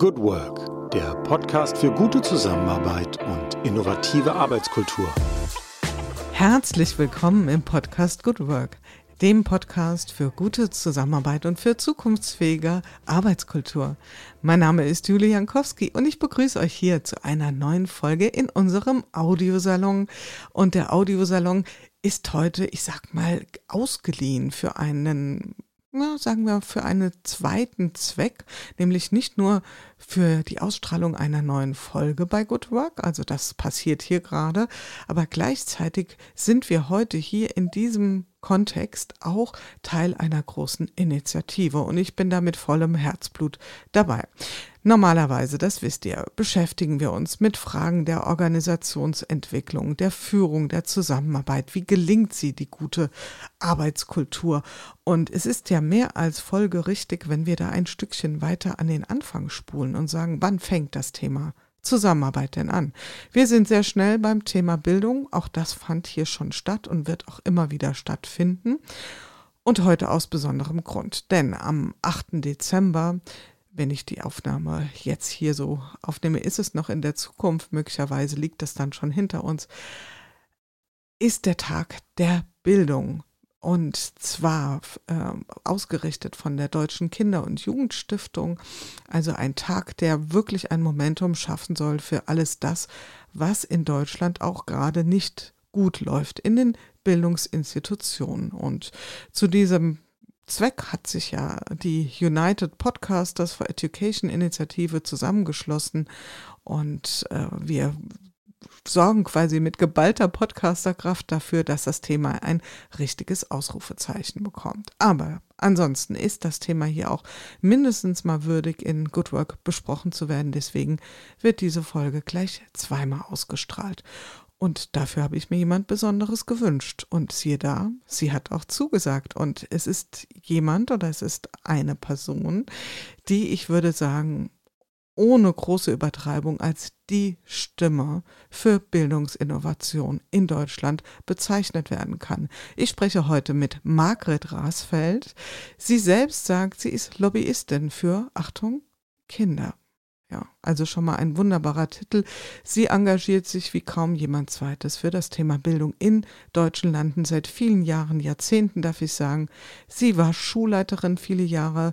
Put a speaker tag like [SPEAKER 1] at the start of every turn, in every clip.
[SPEAKER 1] Good Work, der Podcast für gute Zusammenarbeit und innovative Arbeitskultur.
[SPEAKER 2] Herzlich willkommen im Podcast Good Work, dem Podcast für gute Zusammenarbeit und für zukunftsfähige Arbeitskultur. Mein Name ist Julie Jankowski und ich begrüße euch hier zu einer neuen Folge in unserem Audiosalon. Und der Audiosalon ist heute, ich sag mal, ausgeliehen für einen ja, sagen wir, für einen zweiten Zweck, nämlich nicht nur für die Ausstrahlung einer neuen Folge bei Good Work, also das passiert hier gerade, aber gleichzeitig sind wir heute hier in diesem Kontext auch Teil einer großen Initiative und ich bin da mit vollem Herzblut dabei. Normalerweise, das wisst ihr, beschäftigen wir uns mit Fragen der Organisationsentwicklung, der Führung, der Zusammenarbeit. Wie gelingt sie, die gute Arbeitskultur? Und es ist ja mehr als folgerichtig, wenn wir da ein Stückchen weiter an den Anfang spulen und sagen, wann fängt das Thema Zusammenarbeit denn an? Wir sind sehr schnell beim Thema Bildung. Auch das fand hier schon statt und wird auch immer wieder stattfinden. Und heute aus besonderem Grund, denn am 8. Dezember wenn ich die Aufnahme jetzt hier so aufnehme, ist es noch in der Zukunft, möglicherweise liegt das dann schon hinter uns, ist der Tag der Bildung. Und zwar äh, ausgerichtet von der Deutschen Kinder- und Jugendstiftung. Also ein Tag, der wirklich ein Momentum schaffen soll für alles das, was in Deutschland auch gerade nicht gut läuft in den Bildungsinstitutionen. Und zu diesem Zweck hat sich ja die United Podcasters for Education Initiative zusammengeschlossen und äh, wir sorgen quasi mit geballter Podcasterkraft dafür, dass das Thema ein richtiges Ausrufezeichen bekommt. Aber ansonsten ist das Thema hier auch mindestens mal würdig in Good Work besprochen zu werden. Deswegen wird diese Folge gleich zweimal ausgestrahlt. Und dafür habe ich mir jemand Besonderes gewünscht. Und siehe da, sie hat auch zugesagt. Und es ist jemand oder es ist eine Person, die ich würde sagen, ohne große Übertreibung als die Stimme für Bildungsinnovation in Deutschland bezeichnet werden kann. Ich spreche heute mit Margret Rasfeld. Sie selbst sagt, sie ist Lobbyistin für, Achtung, Kinder. Ja, also schon mal ein wunderbarer Titel. Sie engagiert sich wie kaum jemand zweites für das Thema Bildung in deutschen Landen seit vielen Jahren, Jahrzehnten darf ich sagen. Sie war Schulleiterin viele Jahre,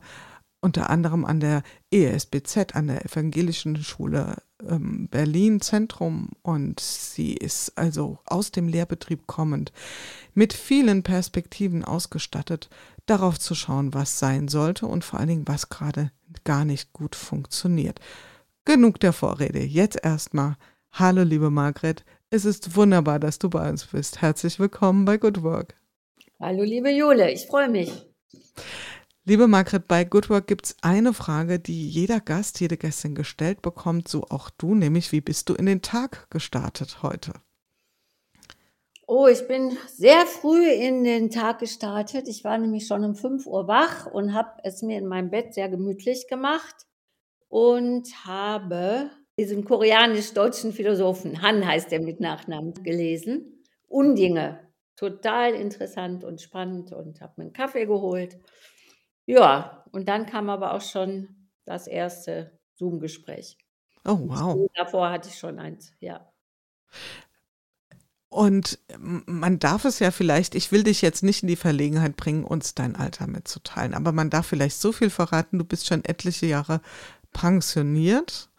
[SPEAKER 2] unter anderem an der ESBZ, an der Evangelischen Schule ähm, Berlin Zentrum und sie ist also aus dem Lehrbetrieb kommend mit vielen Perspektiven ausgestattet, darauf zu schauen, was sein sollte und vor allen Dingen, was gerade gar nicht gut funktioniert. Genug der Vorrede. Jetzt erstmal. Hallo, liebe Margret. Es ist wunderbar, dass du bei uns bist. Herzlich willkommen bei Good Work.
[SPEAKER 3] Hallo, liebe Jule. Ich freue mich.
[SPEAKER 2] Liebe Margret, bei Good Work gibt es eine Frage, die jeder Gast, jede Gästin gestellt bekommt, so auch du, nämlich wie bist du in den Tag gestartet heute?
[SPEAKER 3] Oh, ich bin sehr früh in den Tag gestartet. Ich war nämlich schon um 5 Uhr wach und habe es mir in meinem Bett sehr gemütlich gemacht und habe diesen koreanisch-deutschen Philosophen, Han heißt er mit Nachnamen, gelesen. Undinge. Total interessant und spannend und habe mir einen Kaffee geholt. Ja, und dann kam aber auch schon das erste Zoom-Gespräch.
[SPEAKER 2] Oh, wow.
[SPEAKER 3] Davor hatte ich schon eins, ja.
[SPEAKER 2] Und man darf es ja vielleicht, ich will dich jetzt nicht in die Verlegenheit bringen, uns dein Alter mitzuteilen, aber man darf vielleicht so viel verraten, du bist schon etliche Jahre pensioniert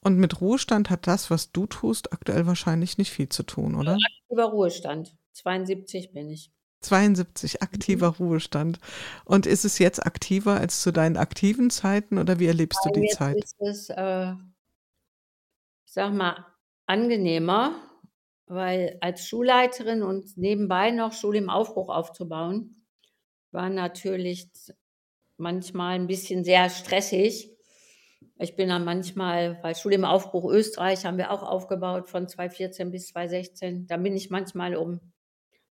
[SPEAKER 2] und mit Ruhestand hat das, was du tust, aktuell wahrscheinlich nicht viel zu tun, oder?
[SPEAKER 3] Aktiver Ruhestand. 72 bin ich.
[SPEAKER 2] 72 aktiver mhm. Ruhestand. Und ist es jetzt aktiver als zu deinen aktiven Zeiten oder wie erlebst Nein, du die
[SPEAKER 3] jetzt
[SPEAKER 2] Zeit?
[SPEAKER 3] Ist es, äh, ich sag mal, angenehmer, weil als Schulleiterin und nebenbei noch Schule im Aufbruch aufzubauen, war natürlich manchmal ein bisschen sehr stressig. Ich bin dann manchmal, weil Schule im Aufbruch Österreich haben wir auch aufgebaut von 2014 bis 2016. Da bin ich manchmal um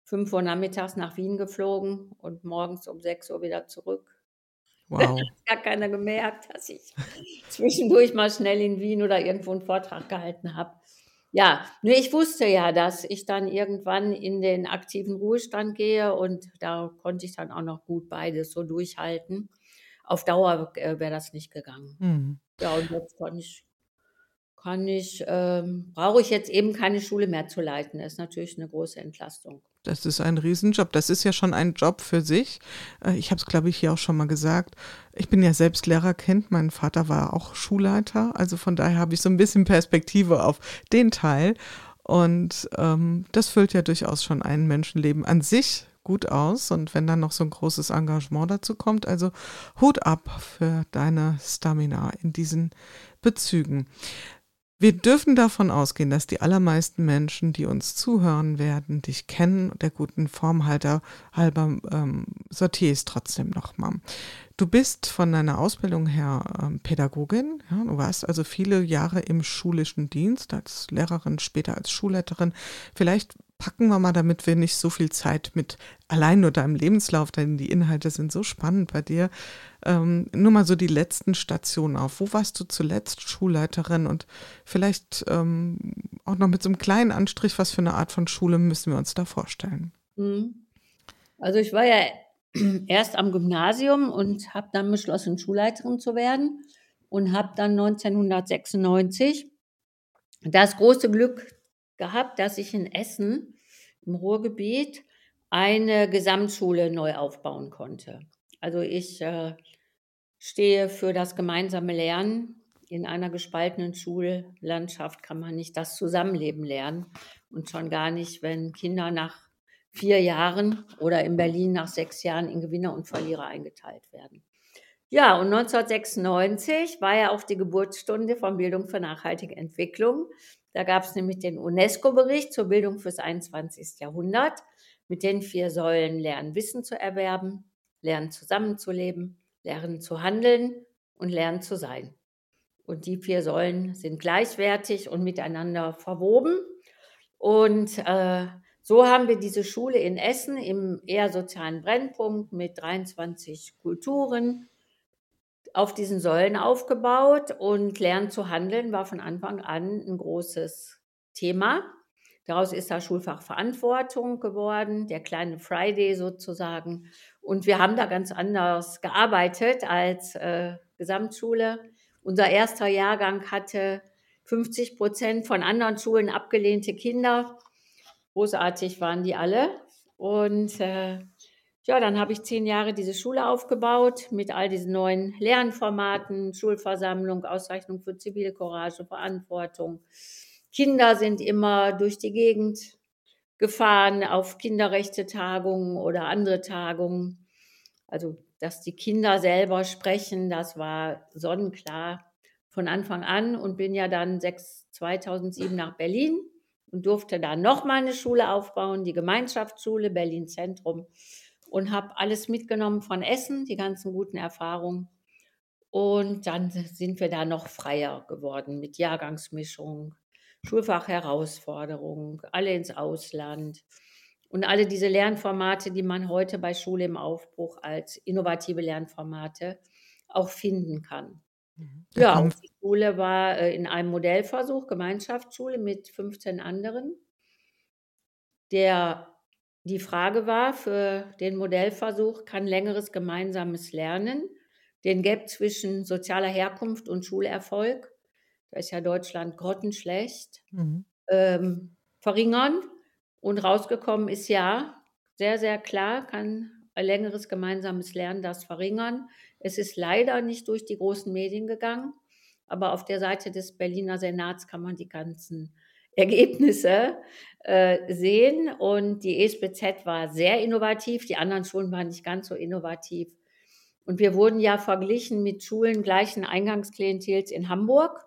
[SPEAKER 3] 5 Uhr nachmittags nach Wien geflogen und morgens um 6 Uhr wieder zurück.
[SPEAKER 2] Wow.
[SPEAKER 3] Hat gar keiner gemerkt, dass ich zwischendurch mal schnell in Wien oder irgendwo einen Vortrag gehalten habe. Ja, nur ich wusste ja, dass ich dann irgendwann in den aktiven Ruhestand gehe und da konnte ich dann auch noch gut beides so durchhalten. Auf Dauer äh, wäre das nicht gegangen.
[SPEAKER 2] Hm.
[SPEAKER 3] Ja, und jetzt kann ich kann ich ähm, brauche ich jetzt eben keine Schule mehr zu leiten. Das ist natürlich eine große Entlastung.
[SPEAKER 2] Das ist ein Riesenjob. Das ist ja schon ein Job für sich. Äh, ich habe es, glaube ich, hier auch schon mal gesagt. Ich bin ja selbst Lehrerkind. Mein Vater war auch Schulleiter. Also von daher habe ich so ein bisschen Perspektive auf den Teil. Und ähm, das füllt ja durchaus schon ein Menschenleben an sich gut aus. Und wenn dann noch so ein großes Engagement dazu kommt, also Hut ab für deine Stamina in diesen Bezügen. Wir dürfen davon ausgehen, dass die allermeisten Menschen, die uns zuhören werden, dich kennen. Der guten Formhalter halber ähm, sortiere ich es trotzdem nochmal. Du bist von deiner Ausbildung her ähm, Pädagogin. Ja, du warst also viele Jahre im schulischen Dienst als Lehrerin, später als Schulleiterin. Vielleicht packen wir mal, damit wir nicht so viel Zeit mit allein nur deinem Lebenslauf, denn die Inhalte sind so spannend bei dir. Ähm, nur mal so die letzten Stationen auf. Wo warst du zuletzt Schulleiterin und vielleicht ähm, auch noch mit so einem kleinen Anstrich, was für eine Art von Schule müssen wir uns da vorstellen?
[SPEAKER 3] Mhm. Also ich war ja erst am Gymnasium und habe dann beschlossen, Schulleiterin zu werden und habe dann 1996 das große Glück gehabt, dass ich in Essen im Ruhrgebiet eine Gesamtschule neu aufbauen konnte. Also ich äh, stehe für das gemeinsame Lernen. In einer gespaltenen Schullandschaft kann man nicht das Zusammenleben lernen und schon gar nicht, wenn Kinder nach vier Jahren oder in Berlin nach sechs Jahren in Gewinner und Verlierer eingeteilt werden. Ja, und 1996 war ja auch die Geburtsstunde von Bildung für nachhaltige Entwicklung. Da gab es nämlich den UNESCO-Bericht zur Bildung fürs 21. Jahrhundert mit den vier Säulen Lernen, Wissen zu erwerben, Lernen zusammenzuleben, Lernen zu handeln und Lernen zu sein. Und die vier Säulen sind gleichwertig und miteinander verwoben. Und äh, so haben wir diese Schule in Essen im eher sozialen Brennpunkt mit 23 Kulturen, auf diesen Säulen aufgebaut und Lernen zu handeln war von Anfang an ein großes Thema. Daraus ist das Schulfach Verantwortung geworden, der kleine Friday sozusagen. Und wir haben da ganz anders gearbeitet als äh, Gesamtschule. Unser erster Jahrgang hatte 50 Prozent von anderen Schulen abgelehnte Kinder. Großartig waren die alle. Und äh, ja, dann habe ich zehn Jahre diese Schule aufgebaut mit all diesen neuen Lernformaten, Schulversammlung, Auszeichnung für Zivilcourage, Verantwortung. Kinder sind immer durch die Gegend gefahren auf Kinderrechte-Tagungen oder andere Tagungen. Also, dass die Kinder selber sprechen, das war sonnenklar von Anfang an und bin ja dann 2007 nach Berlin und durfte da nochmal eine Schule aufbauen, die Gemeinschaftsschule Berlin Zentrum und habe alles mitgenommen von Essen, die ganzen guten Erfahrungen. Und dann sind wir da noch freier geworden mit Jahrgangsmischung, Schulfachherausforderung, alle ins Ausland und alle diese Lernformate, die man heute bei Schule im Aufbruch als innovative Lernformate auch finden kann. Mhm. Ja, und die Schule war äh, in einem Modellversuch, Gemeinschaftsschule mit 15 anderen. Der die Frage war für den Modellversuch, kann längeres gemeinsames Lernen den Gap zwischen sozialer Herkunft und Schulerfolg, da ist ja Deutschland grottenschlecht, mhm. ähm, verringern? Und rausgekommen ist ja, sehr, sehr klar, kann ein längeres gemeinsames Lernen das verringern. Es ist leider nicht durch die großen Medien gegangen, aber auf der Seite des Berliner Senats kann man die ganzen Ergebnisse äh, sehen. Und die ESBZ war sehr innovativ, die anderen Schulen waren nicht ganz so innovativ. Und wir wurden ja verglichen mit Schulen gleichen Eingangsklientels in Hamburg.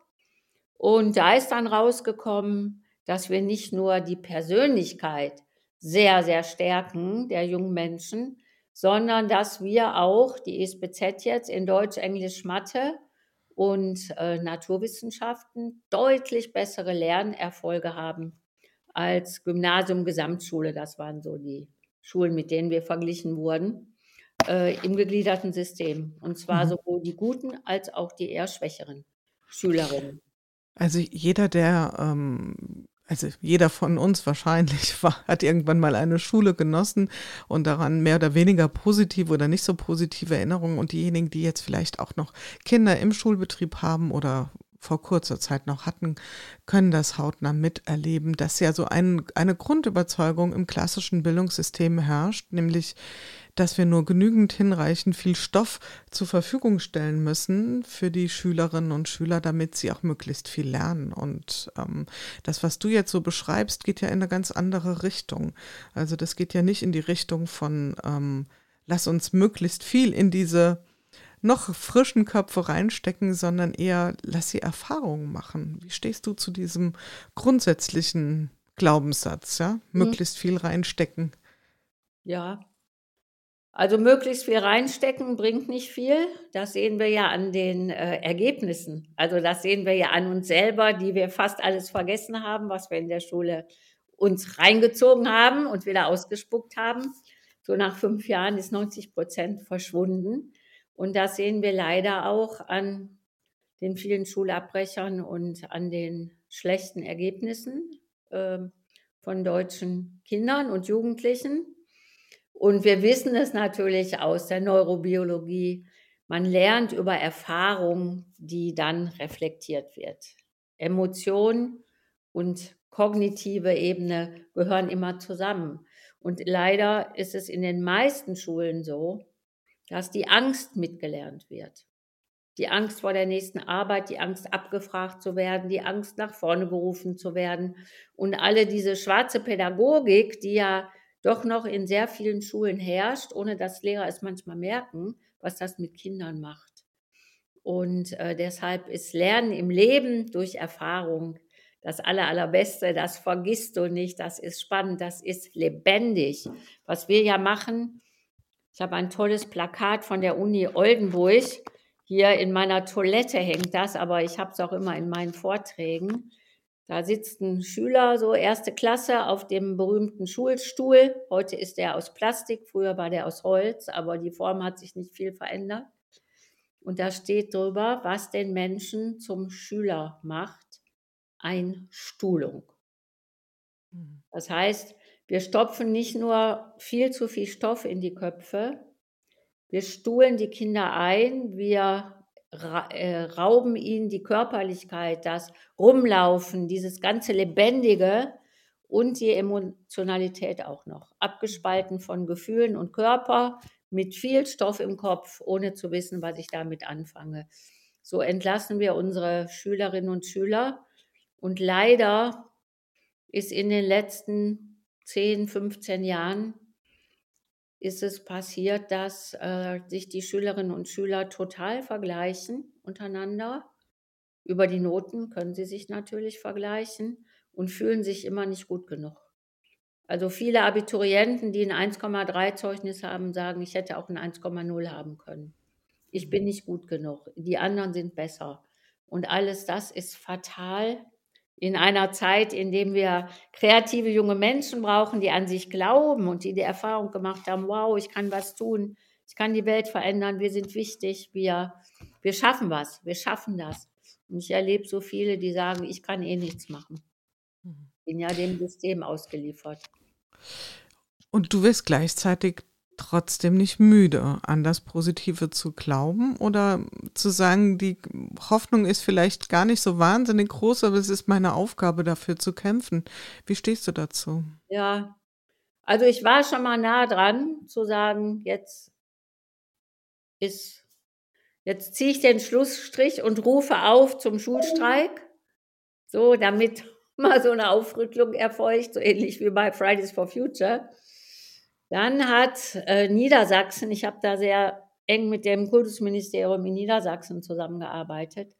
[SPEAKER 3] Und da ist dann rausgekommen, dass wir nicht nur die Persönlichkeit sehr, sehr stärken der jungen Menschen, sondern dass wir auch die ESBZ jetzt in Deutsch, Englisch, Mathe und äh, Naturwissenschaften deutlich bessere Lernerfolge haben als Gymnasium, Gesamtschule. Das waren so die Schulen, mit denen wir verglichen wurden äh, im gegliederten System. Und zwar mhm. sowohl die guten als auch die eher schwächeren Schülerinnen.
[SPEAKER 2] Also jeder, der ähm, also jeder von uns wahrscheinlich war, hat irgendwann mal eine Schule genossen und daran mehr oder weniger positive oder nicht so positive Erinnerungen. Und diejenigen, die jetzt vielleicht auch noch Kinder im Schulbetrieb haben oder vor kurzer Zeit noch hatten, können das hautnah miterleben, dass ja so ein, eine Grundüberzeugung im klassischen Bildungssystem herrscht, nämlich dass wir nur genügend hinreichend viel Stoff zur Verfügung stellen müssen für die Schülerinnen und Schüler, damit sie auch möglichst viel lernen. Und ähm, das, was du jetzt so beschreibst, geht ja in eine ganz andere Richtung. Also das geht ja nicht in die Richtung von, ähm, lass uns möglichst viel in diese noch frischen Köpfe reinstecken, sondern eher lass sie Erfahrungen machen. Wie stehst du zu diesem grundsätzlichen Glaubenssatz, ja? Mhm. Möglichst viel reinstecken.
[SPEAKER 3] Ja, also möglichst viel reinstecken bringt nicht viel. Das sehen wir ja an den äh, Ergebnissen. Also das sehen wir ja an uns selber, die wir fast alles vergessen haben, was wir in der Schule uns reingezogen haben und wieder ausgespuckt haben. So nach fünf Jahren ist 90 Prozent verschwunden. Und das sehen wir leider auch an den vielen Schulabbrechern und an den schlechten Ergebnissen äh, von deutschen Kindern und Jugendlichen. Und wir wissen es natürlich aus der Neurobiologie. Man lernt über Erfahrung, die dann reflektiert wird. Emotion und kognitive Ebene gehören immer zusammen. Und leider ist es in den meisten Schulen so, dass die Angst mitgelernt wird. Die Angst vor der nächsten Arbeit, die Angst abgefragt zu werden, die Angst nach vorne berufen zu werden und alle diese schwarze Pädagogik, die ja doch noch in sehr vielen Schulen herrscht, ohne dass Lehrer es manchmal merken, was das mit Kindern macht. Und äh, deshalb ist Lernen im Leben durch Erfahrung das Aller, Allerbeste. Das vergisst du nicht. Das ist spannend. Das ist lebendig. Was wir ja machen, ich habe ein tolles Plakat von der Uni Oldenburg. Hier in meiner Toilette hängt das, aber ich habe es auch immer in meinen Vorträgen. Da sitzt ein Schüler, so erste Klasse, auf dem berühmten Schulstuhl. Heute ist er aus Plastik, früher war der aus Holz, aber die Form hat sich nicht viel verändert. Und da steht drüber, was den Menschen zum Schüler macht. Einstuhlung. Hm. Das heißt, wir stopfen nicht nur viel zu viel Stoff in die Köpfe, wir stuhlen die Kinder ein, wir äh, rauben ihnen die Körperlichkeit, das Rumlaufen, dieses ganze Lebendige und die Emotionalität auch noch. Abgespalten von Gefühlen und Körper, mit viel Stoff im Kopf, ohne zu wissen, was ich damit anfange. So entlassen wir unsere Schülerinnen und Schüler. Und leider ist in den letzten 10, 15 Jahren ist es passiert, dass äh, sich die Schülerinnen und Schüler total vergleichen untereinander. Über die Noten können sie sich natürlich vergleichen und fühlen sich immer nicht gut genug. Also viele Abiturienten, die ein 1,3 Zeugnis haben, sagen, ich hätte auch ein 1,0 haben können. Ich bin nicht gut genug. Die anderen sind besser. Und alles das ist fatal in einer Zeit, in der wir kreative junge Menschen brauchen, die an sich glauben und die die Erfahrung gemacht haben, wow, ich kann was tun, ich kann die Welt verändern, wir sind wichtig, wir, wir schaffen was, wir schaffen das. Und ich erlebe so viele, die sagen, ich kann eh nichts machen. Mhm. Bin ja dem System ausgeliefert.
[SPEAKER 2] Und du wirst gleichzeitig trotzdem nicht müde, an das Positive zu glauben oder zu sagen, die Hoffnung ist vielleicht gar nicht so wahnsinnig groß, aber es ist meine Aufgabe, dafür zu kämpfen. Wie stehst du dazu?
[SPEAKER 3] Ja, also ich war schon mal nah dran zu sagen, jetzt ist, jetzt ziehe ich den Schlussstrich und rufe auf zum Schulstreik, so damit mal so eine Aufrüttelung erfolgt, so ähnlich wie bei Fridays for Future. Dann hat äh, Niedersachsen, ich habe da sehr eng mit dem Kultusministerium in Niedersachsen zusammengearbeitet.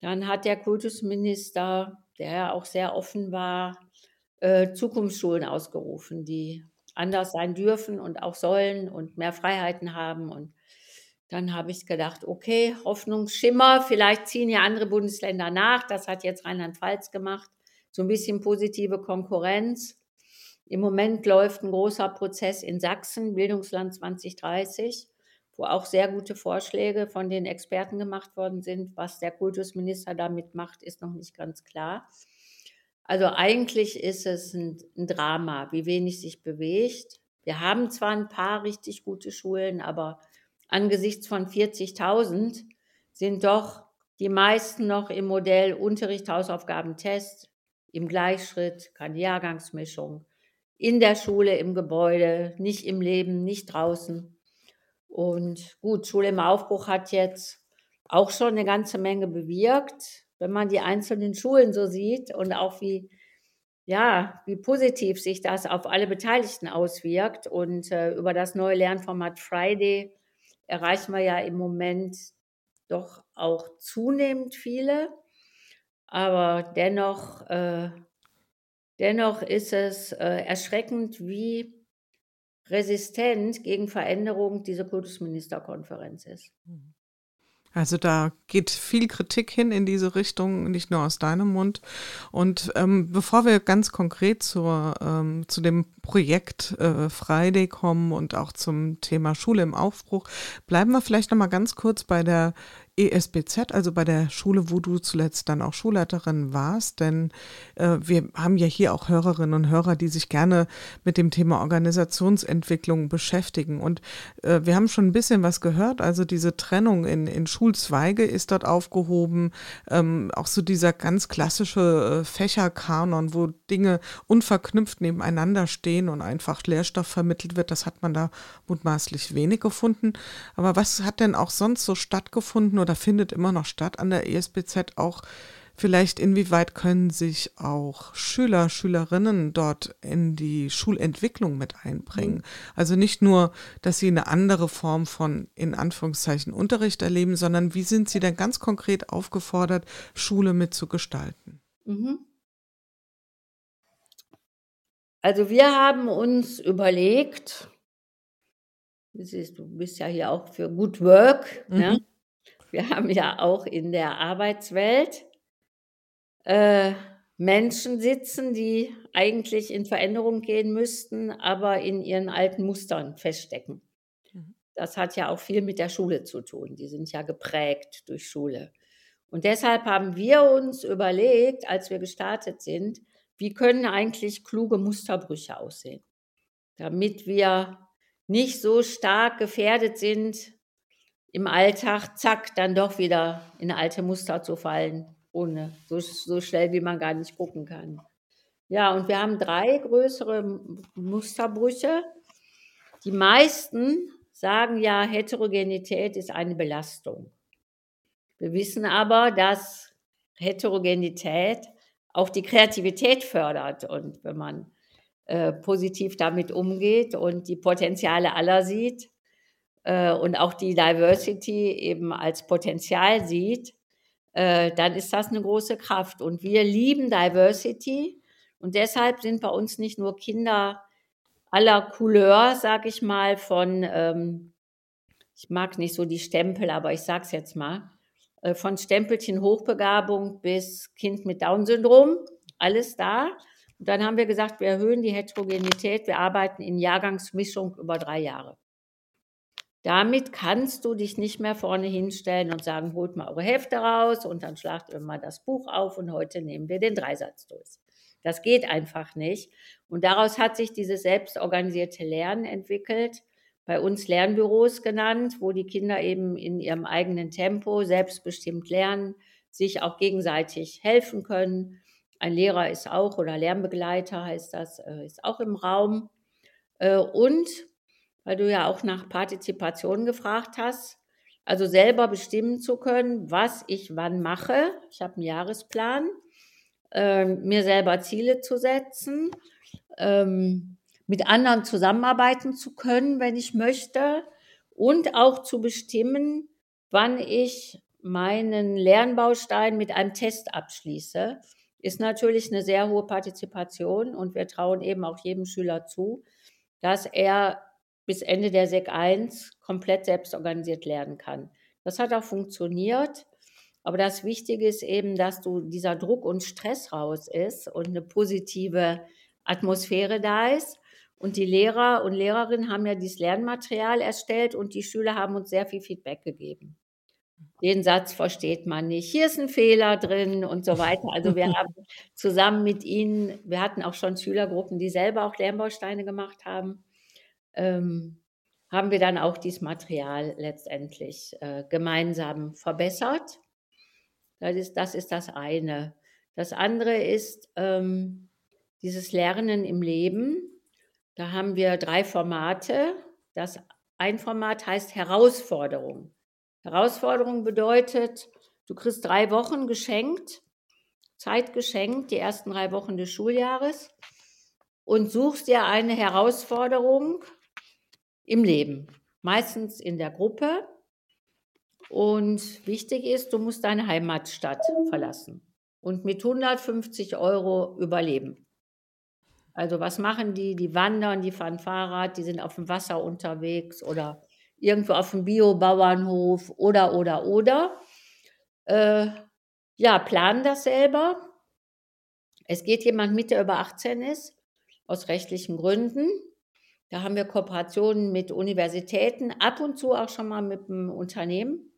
[SPEAKER 3] Dann hat der Kultusminister, der ja auch sehr offen war, äh, Zukunftsschulen ausgerufen, die anders sein dürfen und auch sollen und mehr Freiheiten haben. Und dann habe ich gedacht, okay, Hoffnungsschimmer, vielleicht ziehen ja andere Bundesländer nach. Das hat jetzt Rheinland-Pfalz gemacht. So ein bisschen positive Konkurrenz. Im Moment läuft ein großer Prozess in Sachsen, Bildungsland 2030, wo auch sehr gute Vorschläge von den Experten gemacht worden sind. Was der Kultusminister damit macht, ist noch nicht ganz klar. Also eigentlich ist es ein, ein Drama, wie wenig sich bewegt. Wir haben zwar ein paar richtig gute Schulen, aber angesichts von 40.000 sind doch die meisten noch im Modell Unterricht, Hausaufgaben, Test, im Gleichschritt, keine Jahrgangsmischung, in der Schule, im Gebäude, nicht im Leben, nicht draußen. Und gut, Schule im Aufbruch hat jetzt auch schon eine ganze Menge bewirkt, wenn man die einzelnen Schulen so sieht und auch wie, ja, wie positiv sich das auf alle Beteiligten auswirkt. Und äh, über das neue Lernformat Friday erreichen wir ja im Moment doch auch zunehmend viele. Aber dennoch, äh, dennoch ist es äh, erschreckend, wie resistent gegen Veränderung diese Kultusministerkonferenz ist. Mhm.
[SPEAKER 2] Also da geht viel Kritik hin in diese Richtung, nicht nur aus deinem Mund. Und ähm, bevor wir ganz konkret zur, ähm, zu dem Projekt äh, Friday kommen und auch zum Thema Schule im Aufbruch, bleiben wir vielleicht noch mal ganz kurz bei der ESBZ, also bei der Schule, wo du zuletzt dann auch Schulleiterin warst, denn äh, wir haben ja hier auch Hörerinnen und Hörer, die sich gerne mit dem Thema Organisationsentwicklung beschäftigen. Und äh, wir haben schon ein bisschen was gehört, also diese Trennung in, in Schulzweige ist dort aufgehoben, ähm, auch so dieser ganz klassische äh, Fächerkanon, wo Dinge unverknüpft nebeneinander stehen und einfach Lehrstoff vermittelt wird, das hat man da mutmaßlich wenig gefunden. Aber was hat denn auch sonst so stattgefunden? oder findet immer noch statt an der ESBZ auch vielleicht inwieweit können sich auch Schüler, Schülerinnen dort in die Schulentwicklung mit einbringen. Mhm. Also nicht nur, dass sie eine andere Form von in Anführungszeichen Unterricht erleben, sondern wie sind sie dann ganz konkret aufgefordert, Schule mitzugestalten? Mhm.
[SPEAKER 3] Also wir haben uns überlegt, du bist ja hier auch für Good Work, ne? mhm. ne? wir haben ja auch in der Arbeitswelt äh, Menschen sitzen, die eigentlich in Veränderung gehen müssten, aber in ihren alten Mustern feststecken. Mhm. Das hat ja auch viel mit der Schule zu tun. Die sind ja geprägt durch Schule. Und deshalb haben wir uns überlegt, als wir gestartet sind, wie können eigentlich kluge Musterbrüche aussehen, damit wir nicht so stark gefährdet sind, im Alltag, zack, dann doch wieder in alte Muster zu fallen, ohne so, so schnell, wie man gar nicht gucken kann. Ja, und wir haben drei größere Musterbrüche. Die meisten sagen ja, Heterogenität ist eine Belastung. Wir wissen aber, dass Heterogenität auch die Kreativität fördert. Und wenn man äh, positiv damit umgeht und die Potenziale aller sieht, äh, und auch die Diversity eben als Potenzial sieht, äh, dann ist das eine große Kraft. Und wir lieben Diversity und deshalb sind bei uns nicht nur Kinder aller Couleur, sag ich mal, von, ähm, ich mag nicht so die Stempel, aber ich sag's jetzt mal, von Stempelchen Hochbegabung bis Kind mit Down-Syndrom, alles da. Und dann haben wir gesagt, wir erhöhen die Heterogenität, wir arbeiten in Jahrgangsmischung über drei Jahre. Damit kannst du dich nicht mehr vorne hinstellen und sagen, holt mal eure Hefte raus und dann schlagt ihr mal das Buch auf und heute nehmen wir den Dreisatz durch. Das geht einfach nicht. Und daraus hat sich dieses selbstorganisierte Lernen entwickelt, bei uns Lernbüros genannt, wo die Kinder eben in ihrem eigenen Tempo selbstbestimmt lernen, sich auch gegenseitig helfen können. Ein Lehrer ist auch oder Lernbegleiter heißt das, äh, ist auch im Raum. Äh, und weil du ja auch nach Partizipation gefragt hast. Also selber bestimmen zu können, was ich wann mache. Ich habe einen Jahresplan, äh, mir selber Ziele zu setzen, ähm, mit anderen zusammenarbeiten zu können, wenn ich möchte und auch zu bestimmen, wann ich meinen Lernbaustein mit einem Test abschließe, ist natürlich eine sehr hohe Partizipation und wir trauen eben auch jedem Schüler zu, dass er bis Ende der SEC 1 komplett selbst organisiert lernen kann. Das hat auch funktioniert. Aber das Wichtige ist eben, dass du dieser Druck und Stress raus ist und eine positive Atmosphäre da ist. Und die Lehrer und Lehrerinnen haben ja dieses Lernmaterial erstellt und die Schüler haben uns sehr viel Feedback gegeben. Den Satz versteht man nicht. Hier ist ein Fehler drin und so weiter. Also wir haben zusammen mit ihnen, wir hatten auch schon Schülergruppen, die selber auch Lernbausteine gemacht haben, ähm, haben wir dann auch dieses Material letztendlich äh, gemeinsam verbessert. Das ist, das ist das eine. Das andere ist ähm, dieses Lernen im Leben. Da haben wir drei Formate. Das ein Format heißt Herausforderung. Herausforderung bedeutet, du kriegst drei Wochen geschenkt, Zeit geschenkt, die ersten drei Wochen des Schuljahres und suchst dir eine Herausforderung im Leben, meistens in der Gruppe. Und wichtig ist, du musst deine Heimatstadt verlassen und mit 150 Euro überleben. Also was machen die? Die wandern, die fahren Fahrrad, die sind auf dem Wasser unterwegs oder irgendwo auf dem Biobauernhof oder, oder, oder. Äh, ja, planen das selber. Es geht jemand mit, der über 18 ist, aus rechtlichen Gründen. Da haben wir Kooperationen mit Universitäten, ab und zu auch schon mal mit einem Unternehmen.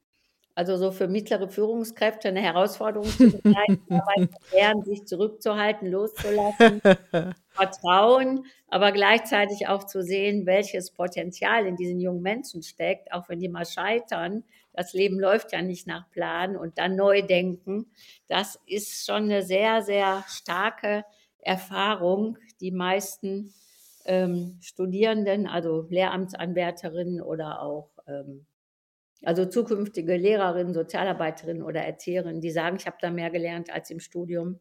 [SPEAKER 3] Also so für mittlere Führungskräfte eine Herausforderung zu begleiten, lernen, sich zurückzuhalten, loszulassen, vertrauen, aber gleichzeitig auch zu sehen, welches Potenzial in diesen jungen Menschen steckt, auch wenn die mal scheitern. Das Leben läuft ja nicht nach Plan und dann neu denken. Das ist schon eine sehr, sehr starke Erfahrung. Die meisten ähm, Studierenden, also Lehramtsanwärterinnen oder auch ähm, also zukünftige Lehrerinnen, Sozialarbeiterinnen oder Erzieherinnen, die sagen, ich habe da mehr gelernt als im Studium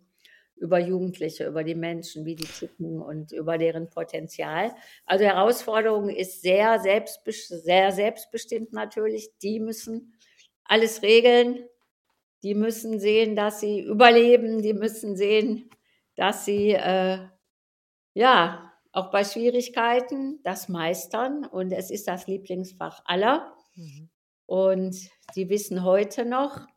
[SPEAKER 3] über Jugendliche, über die Menschen, wie die ticken und über deren Potenzial. Also Herausforderung ist sehr, selbstbestimmt, sehr selbstbestimmt natürlich. Die müssen alles regeln. Die müssen sehen, dass sie überleben. Die müssen sehen, dass sie äh, ja auch bei Schwierigkeiten das meistern. Und es ist das Lieblingsfach aller. Mhm. Und die wissen heute noch,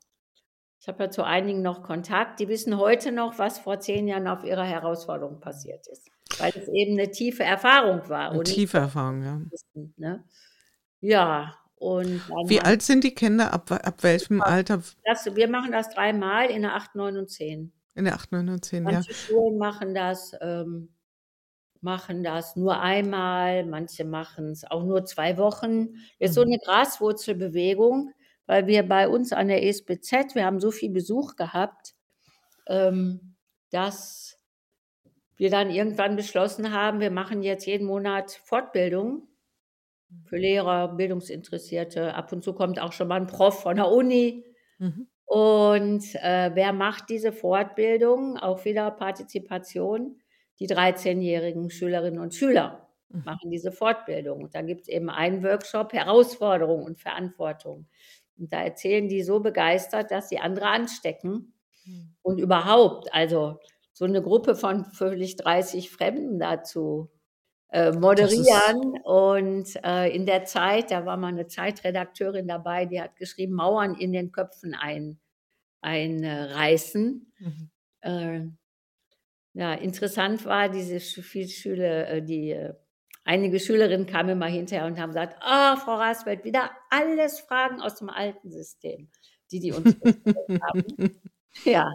[SPEAKER 3] ich habe ja zu einigen noch Kontakt, die wissen heute noch, was vor zehn Jahren auf ihrer Herausforderung passiert ist. Weil es eben eine tiefe Erfahrung war.
[SPEAKER 2] Eine tiefe Erfahrung, ja.
[SPEAKER 3] Wissen, ne? Ja, und
[SPEAKER 2] Wie alt sind die Kinder? Ab, ab welchem Alter?
[SPEAKER 3] Das, wir machen das dreimal in der 8, 9 und 10.
[SPEAKER 2] In der 8, 9 und 10,
[SPEAKER 3] Manche ja. Schulen machen das ähm, machen das nur einmal, manche machen es auch nur zwei Wochen. Das ist so mhm. eine Graswurzelbewegung, weil wir bei uns an der ESBZ, wir haben so viel Besuch gehabt, ähm, dass wir dann irgendwann beschlossen haben, wir machen jetzt jeden Monat Fortbildung für mhm. Lehrer, Bildungsinteressierte. Ab und zu kommt auch schon mal ein Prof von der Uni. Mhm. Und äh, wer macht diese Fortbildung? Auch wieder Partizipation die 13-jährigen Schülerinnen und Schüler mhm. machen diese Fortbildung. Und da gibt es eben einen Workshop, Herausforderung und Verantwortung. Und da erzählen die so begeistert, dass sie andere anstecken. Mhm. Und überhaupt, also so eine Gruppe von völlig 30 Fremden dazu äh, moderieren. Und äh, in der Zeit, da war mal eine Zeitredakteurin dabei, die hat geschrieben, Mauern in den Köpfen ein, einreißen. Mhm. Ja, interessant war, diese Schüler, äh, die äh, einige Schülerinnen kamen immer hinterher und haben gesagt, ah, oh, Frau Rasfeld, wieder alles Fragen aus dem alten System, die die uns haben. Ja,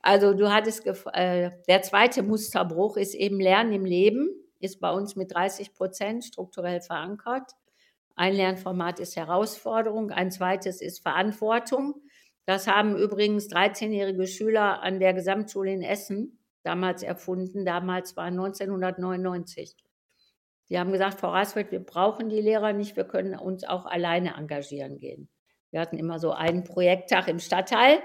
[SPEAKER 3] also du hattest, äh, der zweite Musterbruch ist eben Lernen im Leben, ist bei uns mit 30 Prozent strukturell verankert. Ein Lernformat ist Herausforderung, ein zweites ist Verantwortung. Das haben übrigens 13-jährige Schüler an der Gesamtschule in Essen damals erfunden. Damals war 1999. Die haben gesagt, Frau Rasfeld, wir brauchen die Lehrer nicht, wir können uns auch alleine engagieren gehen. Wir hatten immer so einen Projekttag im Stadtteil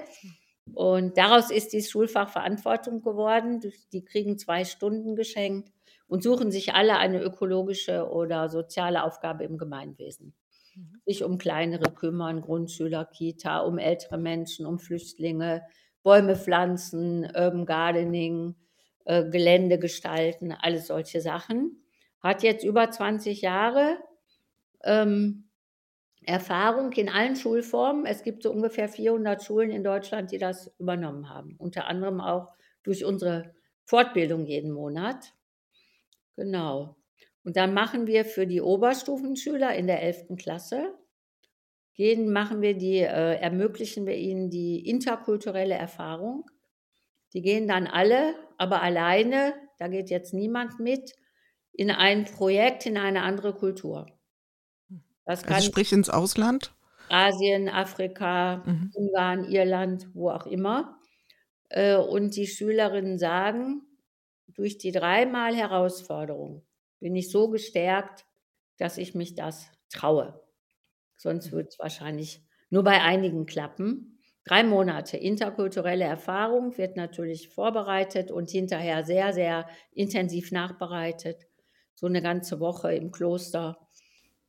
[SPEAKER 3] und daraus ist die Schulfach Verantwortung geworden. Die kriegen zwei Stunden geschenkt und suchen sich alle eine ökologische oder soziale Aufgabe im Gemeinwesen. Mhm. Sich um kleinere kümmern, Grundschüler, Kita, um ältere Menschen, um Flüchtlinge, Bäume pflanzen, Urban Gardening, äh, Gelände gestalten, alles solche Sachen. Hat jetzt über 20 Jahre ähm, Erfahrung in allen Schulformen. Es gibt so ungefähr 400 Schulen in Deutschland, die das übernommen haben. Unter anderem auch durch unsere Fortbildung jeden Monat. Genau. Und dann machen wir für die Oberstufenschüler in der 11. Klasse gehen, machen wir die, äh, ermöglichen wir ihnen die interkulturelle Erfahrung. Die gehen dann alle, aber alleine, da geht jetzt niemand mit, in ein Projekt, in eine andere Kultur.
[SPEAKER 2] Das also kann also sprich ins Ausland?
[SPEAKER 3] Asien, Afrika, mhm. Ungarn, Irland, wo auch immer. Äh, und die Schülerinnen sagen, durch die dreimal Herausforderung bin ich so gestärkt, dass ich mich das traue. Sonst wird es wahrscheinlich nur bei einigen klappen. Drei Monate interkulturelle Erfahrung wird natürlich vorbereitet und hinterher sehr, sehr intensiv nachbereitet. So eine ganze Woche im Kloster.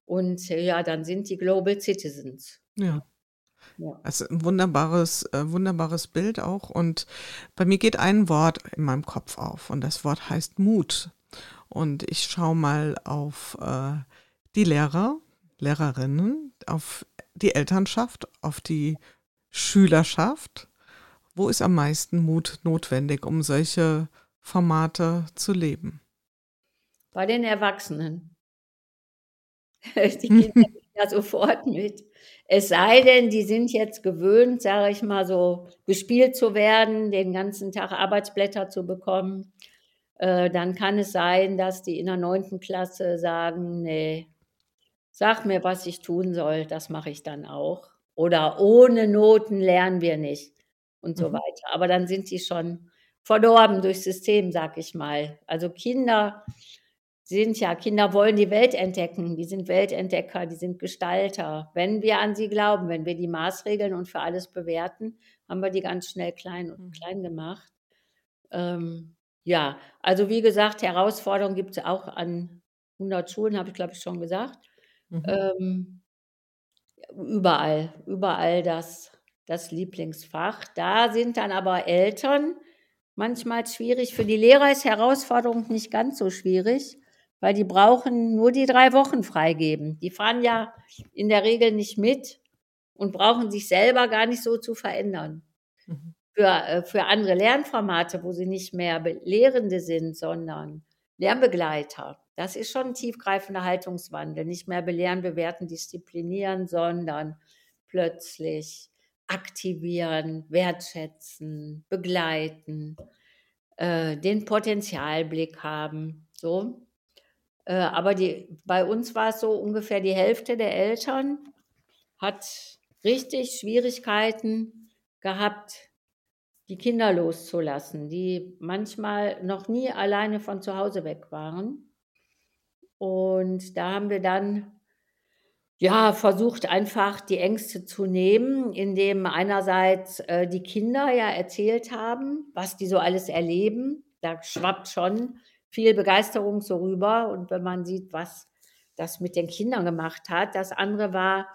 [SPEAKER 3] Und äh, ja, dann sind die Global Citizens.
[SPEAKER 2] Ja. Ja. Also ein wunderbares, äh, wunderbares Bild auch. Und bei mir geht ein Wort in meinem Kopf auf und das Wort heißt Mut. Und ich schaue mal auf äh, die Lehrer, Lehrerinnen, auf die Elternschaft, auf die Schülerschaft. Wo ist am meisten Mut notwendig, um solche Formate zu leben?
[SPEAKER 3] Bei den Erwachsenen. Die gehen ja sofort mit. Es sei denn, die sind jetzt gewöhnt, sage ich mal so, gespielt zu werden, den ganzen Tag Arbeitsblätter zu bekommen. Äh, dann kann es sein, dass die in der neunten Klasse sagen, nee, sag mir, was ich tun soll, das mache ich dann auch. Oder ohne Noten lernen wir nicht und so mhm. weiter. Aber dann sind die schon verdorben durchs System, sag ich mal. Also Kinder sind ja, Kinder wollen die Welt entdecken, die sind Weltentdecker, die sind Gestalter. Wenn wir an sie glauben, wenn wir die Maßregeln und für alles bewerten, haben wir die ganz schnell klein und mhm. klein gemacht. Ähm, ja, also wie gesagt, Herausforderungen gibt es auch an 100 Schulen, habe ich glaube ich schon gesagt. Mhm. Ähm, überall, überall das, das Lieblingsfach. Da sind dann aber Eltern manchmal schwierig. Für die Lehrer ist Herausforderung nicht ganz so schwierig weil die brauchen nur die drei Wochen freigeben. Die fahren ja in der Regel nicht mit und brauchen sich selber gar nicht so zu verändern. Mhm. Für, äh, für andere Lernformate, wo sie nicht mehr Lehrende sind, sondern Lernbegleiter. Das ist schon ein tiefgreifender Haltungswandel. Nicht mehr belehren, bewerten, disziplinieren, sondern plötzlich aktivieren, wertschätzen, begleiten, äh, den Potenzialblick haben. So. Äh, aber die, bei uns war es so ungefähr die Hälfte der Eltern hat richtig Schwierigkeiten gehabt, die Kinder loszulassen, die manchmal noch nie alleine von zu Hause weg waren. Und da haben wir dann ja versucht einfach die Ängste zu nehmen, indem einerseits äh, die Kinder ja erzählt haben, was die so alles erleben. Da schwappt schon viel Begeisterung so rüber. Und wenn man sieht, was das mit den Kindern gemacht hat, das andere war,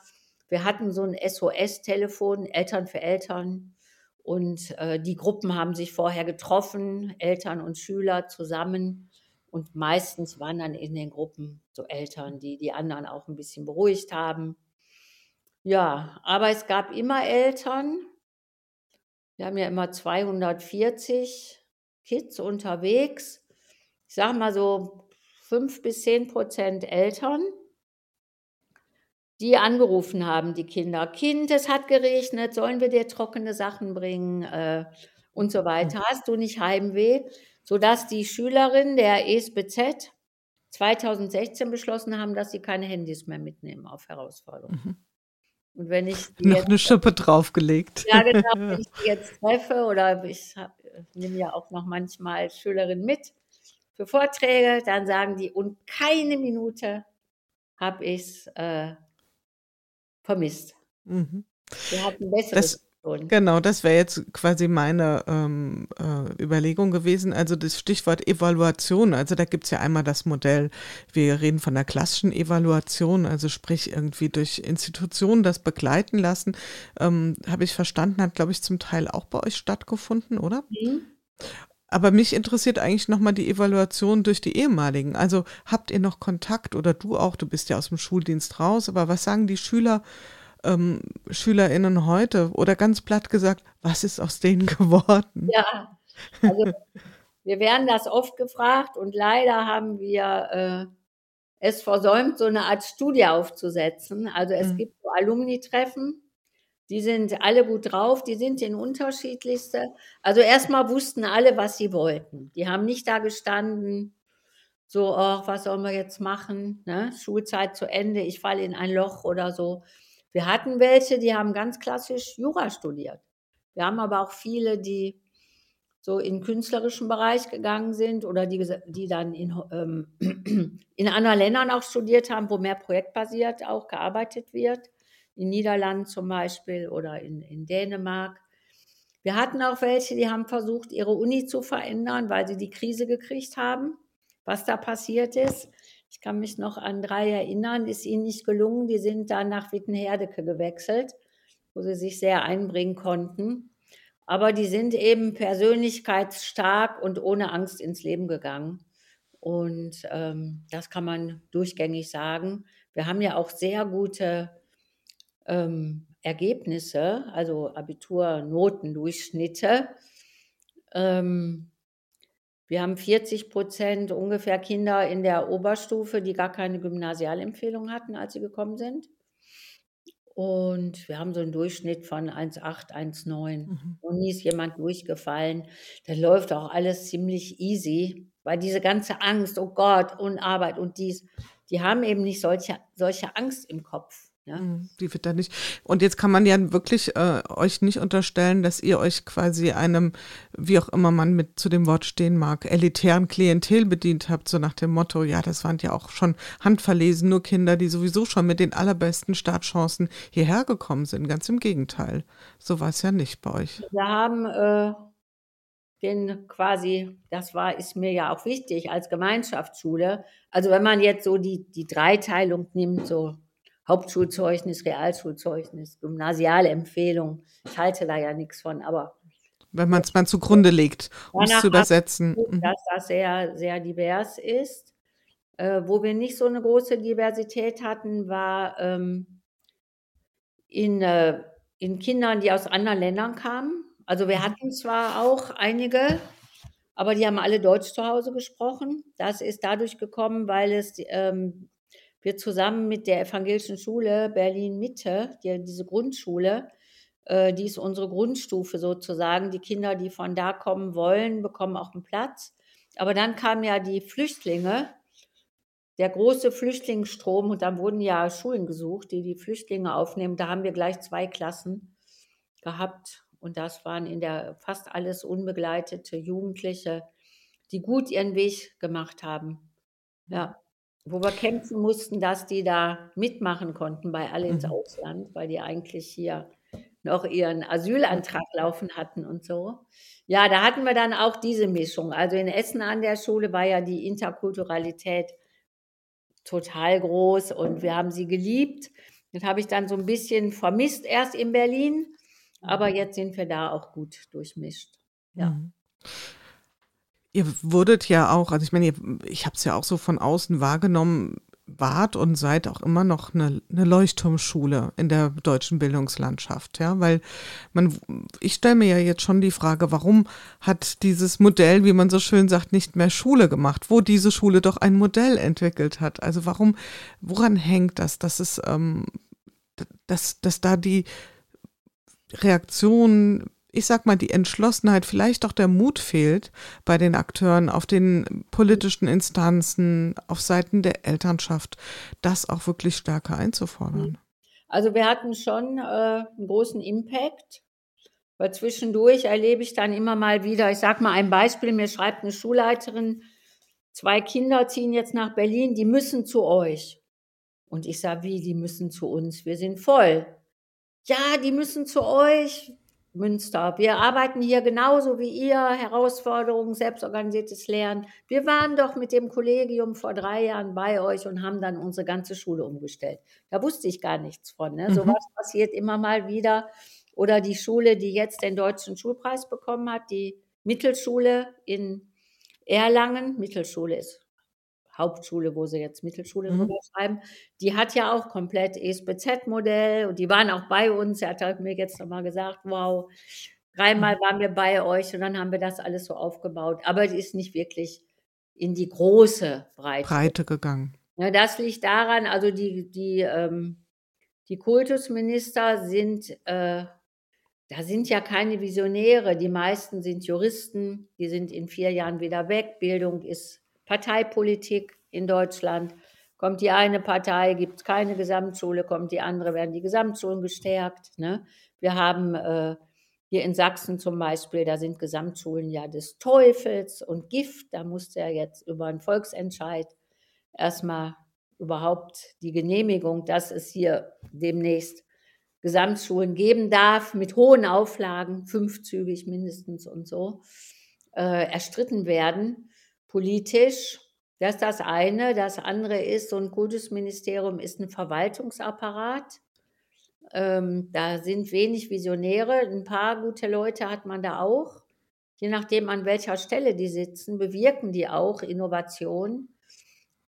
[SPEAKER 3] wir hatten so ein SOS-Telefon, Eltern für Eltern. Und äh, die Gruppen haben sich vorher getroffen, Eltern und Schüler zusammen. Und meistens waren dann in den Gruppen so Eltern, die die anderen auch ein bisschen beruhigt haben. Ja, aber es gab immer Eltern. Wir haben ja immer 240 Kids unterwegs ich sage mal so fünf bis zehn Prozent Eltern, die angerufen haben, die Kinder. Kind, es hat geregnet, sollen wir dir trockene Sachen bringen äh, und so weiter. Hm. Hast du nicht Heimweh? Sodass die Schülerinnen der ESBZ 2016 beschlossen haben, dass sie keine Handys mehr mitnehmen auf Herausforderungen. Mhm.
[SPEAKER 2] Und wenn ich noch jetzt, eine Schippe draufgelegt.
[SPEAKER 3] Ja, genau. Wenn ich die jetzt treffe oder ich, ich nehme ja auch noch manchmal Schülerinnen mit, für Vorträge, dann sagen die, und keine Minute habe ich es äh, vermisst. Mhm.
[SPEAKER 2] Wir hatten besseres. Das, Genau, das wäre jetzt quasi meine ähm, äh, Überlegung gewesen. Also das Stichwort Evaluation, also da gibt es ja einmal das Modell, wir reden von der klassischen Evaluation, also sprich irgendwie durch Institutionen das begleiten lassen. Ähm, Habe ich verstanden, hat, glaube ich, zum Teil auch bei euch stattgefunden, oder? Mhm. Aber mich interessiert eigentlich nochmal die Evaluation durch die ehemaligen. Also habt ihr noch Kontakt oder du auch, du bist ja aus dem Schuldienst raus, aber was sagen die Schüler, ähm, SchülerInnen heute? Oder ganz platt gesagt, was ist aus denen geworden?
[SPEAKER 3] Ja, also wir werden das oft gefragt und leider haben wir äh, es versäumt, so eine Art Studie aufzusetzen. Also es
[SPEAKER 2] Mhm.
[SPEAKER 3] gibt so Alumni-Treffen, die sind alle gut drauf, die sind in unterschiedlichste. Also erstmal wussten alle, was sie wollten. Die haben nicht da gestanden, so, ach, was sollen wir jetzt machen? Ne? Schulzeit zu Ende, ich falle in ein Loch oder so. Wir hatten welche, die haben ganz klassisch Jura studiert. Wir haben aber auch viele, die so in den künstlerischen Bereich gegangen sind oder die, die dann in, ähm, in anderen Ländern auch studiert haben, wo mehr projektbasiert auch gearbeitet wird. In Niederlanden zum Beispiel oder in, in Dänemark. Wir hatten auch welche, die haben versucht, ihre Uni zu verändern, weil sie die Krise gekriegt haben. Was da passiert ist, ich kann mich noch an drei erinnern, ist ihnen nicht gelungen. Die sind dann nach Wittenherdecke gewechselt, wo sie sich sehr einbringen konnten. Aber die sind eben persönlichkeitsstark und ohne Angst ins Leben gegangen. Und ähm, das kann man durchgängig sagen. Wir haben ja auch sehr gute ähm, Ergebnisse, also Abiturnotendurchschnitte. Ähm, wir haben 40 Prozent ungefähr Kinder in der Oberstufe, die gar keine Gymnasialempfehlung hatten, als sie gekommen sind. Und wir haben so einen Durchschnitt von 1,8, 1,9.
[SPEAKER 2] Mhm.
[SPEAKER 3] Und nie ist jemand durchgefallen. Da läuft auch alles ziemlich easy, weil diese ganze Angst, oh Gott, und Arbeit und dies, die haben eben nicht solche, solche Angst im Kopf. Ne?
[SPEAKER 2] Mhm, Die wird da nicht. Und jetzt kann man ja wirklich äh, euch nicht unterstellen, dass ihr euch quasi einem, wie auch immer man mit zu dem Wort stehen mag, elitären Klientel bedient habt, so nach dem Motto, ja, das waren ja auch schon handverlesen, nur Kinder, die sowieso schon mit den allerbesten Startchancen hierher gekommen sind. Ganz im Gegenteil. So war es ja nicht bei euch.
[SPEAKER 3] Wir haben äh, den quasi, das war, ist mir ja auch wichtig, als Gemeinschaftsschule. Also wenn man jetzt so die, die Dreiteilung nimmt, so Hauptschulzeugnis, Realschulzeugnis, Gymnasialempfehlung, ich halte da ja nichts von, aber
[SPEAKER 2] Wenn man es mal zugrunde legt, um es zu übersetzen. Mhm.
[SPEAKER 3] dass das sehr, sehr divers ist. Äh, wo wir nicht so eine große Diversität hatten, war ähm, in, äh, in Kindern, die aus anderen Ländern kamen. Also wir hatten zwar auch einige, aber die haben alle Deutsch zu Hause gesprochen. Das ist dadurch gekommen, weil es ähm, wir zusammen mit der evangelischen Schule Berlin Mitte, die, diese Grundschule, äh, die ist unsere Grundstufe sozusagen. Die Kinder, die von da kommen wollen, bekommen auch einen Platz. Aber dann kamen ja die Flüchtlinge, der große Flüchtlingsstrom und dann wurden ja Schulen gesucht, die die Flüchtlinge aufnehmen. Da haben wir gleich zwei Klassen gehabt und das waren in der fast alles unbegleitete Jugendliche, die gut ihren Weg gemacht haben. Ja, wo wir kämpfen mussten, dass die da mitmachen konnten bei alle ins
[SPEAKER 2] Mhm.
[SPEAKER 3] Ausland, weil die eigentlich hier noch ihren Asylantrag laufen hatten und so. Ja, da hatten wir dann auch diese Mischung. Also in Essen an der Schule war ja die Interkulturalität total groß und wir haben sie geliebt. Das habe ich dann so ein bisschen vermisst erst in Berlin, aber jetzt sind wir da auch gut durchmischt. Ja.
[SPEAKER 2] Mhm. Ihr wurdet ja auch, also ich meine, ich habe es ja auch so von außen wahrgenommen, wart und seid auch immer noch eine, eine Leuchtturmschule in der deutschen Bildungslandschaft, ja, weil man, ich stelle mir ja jetzt schon die Frage, warum hat dieses Modell, wie man so schön sagt, nicht mehr Schule gemacht, wo diese Schule doch ein Modell entwickelt hat. Also warum, woran hängt das, dass es, ähm, dass, dass da die Reaktion ich sag mal, die Entschlossenheit, vielleicht auch der Mut fehlt bei den Akteuren auf den politischen Instanzen, auf Seiten der Elternschaft, das auch wirklich stärker einzufordern.
[SPEAKER 3] Also wir hatten schon äh, einen großen Impact, weil zwischendurch erlebe ich dann immer mal wieder, ich sag mal ein Beispiel, mir schreibt eine Schulleiterin, zwei Kinder ziehen jetzt nach Berlin, die müssen zu euch. Und ich sage, wie, die müssen zu uns, wir sind voll. Ja, die müssen zu euch, Münster. Wir arbeiten hier genauso wie ihr, Herausforderungen, selbstorganisiertes Lernen. Wir waren doch mit dem Kollegium vor drei Jahren bei euch und haben dann unsere ganze Schule umgestellt. Da wusste ich gar nichts von. Ne?
[SPEAKER 2] Mhm.
[SPEAKER 3] Sowas passiert immer mal wieder. Oder die Schule, die jetzt den deutschen Schulpreis bekommen hat, die Mittelschule in Erlangen. Mittelschule ist Hauptschule, wo sie jetzt Mittelschule
[SPEAKER 2] Mhm.
[SPEAKER 3] schreiben, die hat ja auch komplett ESBZ-Modell und die waren auch bei uns. Er hat halt mir jetzt nochmal gesagt, wow, dreimal waren wir bei euch und dann haben wir das alles so aufgebaut. Aber die ist nicht wirklich in die große Breite.
[SPEAKER 2] Breite gegangen.
[SPEAKER 3] Ja, das liegt daran, also die, die, ähm, die Kultusminister sind, äh, da sind ja keine Visionäre. Die meisten sind Juristen, die sind in vier Jahren wieder weg. Bildung ist Parteipolitik in Deutschland. Kommt die eine Partei, gibt es keine Gesamtschule, kommt die andere, werden die Gesamtschulen gestärkt. Ne? Wir haben äh, hier in Sachsen zum Beispiel, da sind Gesamtschulen ja des Teufels und Gift. Da musste er jetzt über einen Volksentscheid erstmal überhaupt die Genehmigung, dass es hier demnächst Gesamtschulen geben darf, mit hohen Auflagen, fünfzügig mindestens und so, äh, erstritten werden, politisch. Das ist das eine. Das andere ist, so ein Kultusministerium ist ein Verwaltungsapparat. Ähm, da sind wenig Visionäre. Ein paar gute Leute hat man da auch. Je nachdem, an welcher Stelle die sitzen, bewirken die auch Innovation.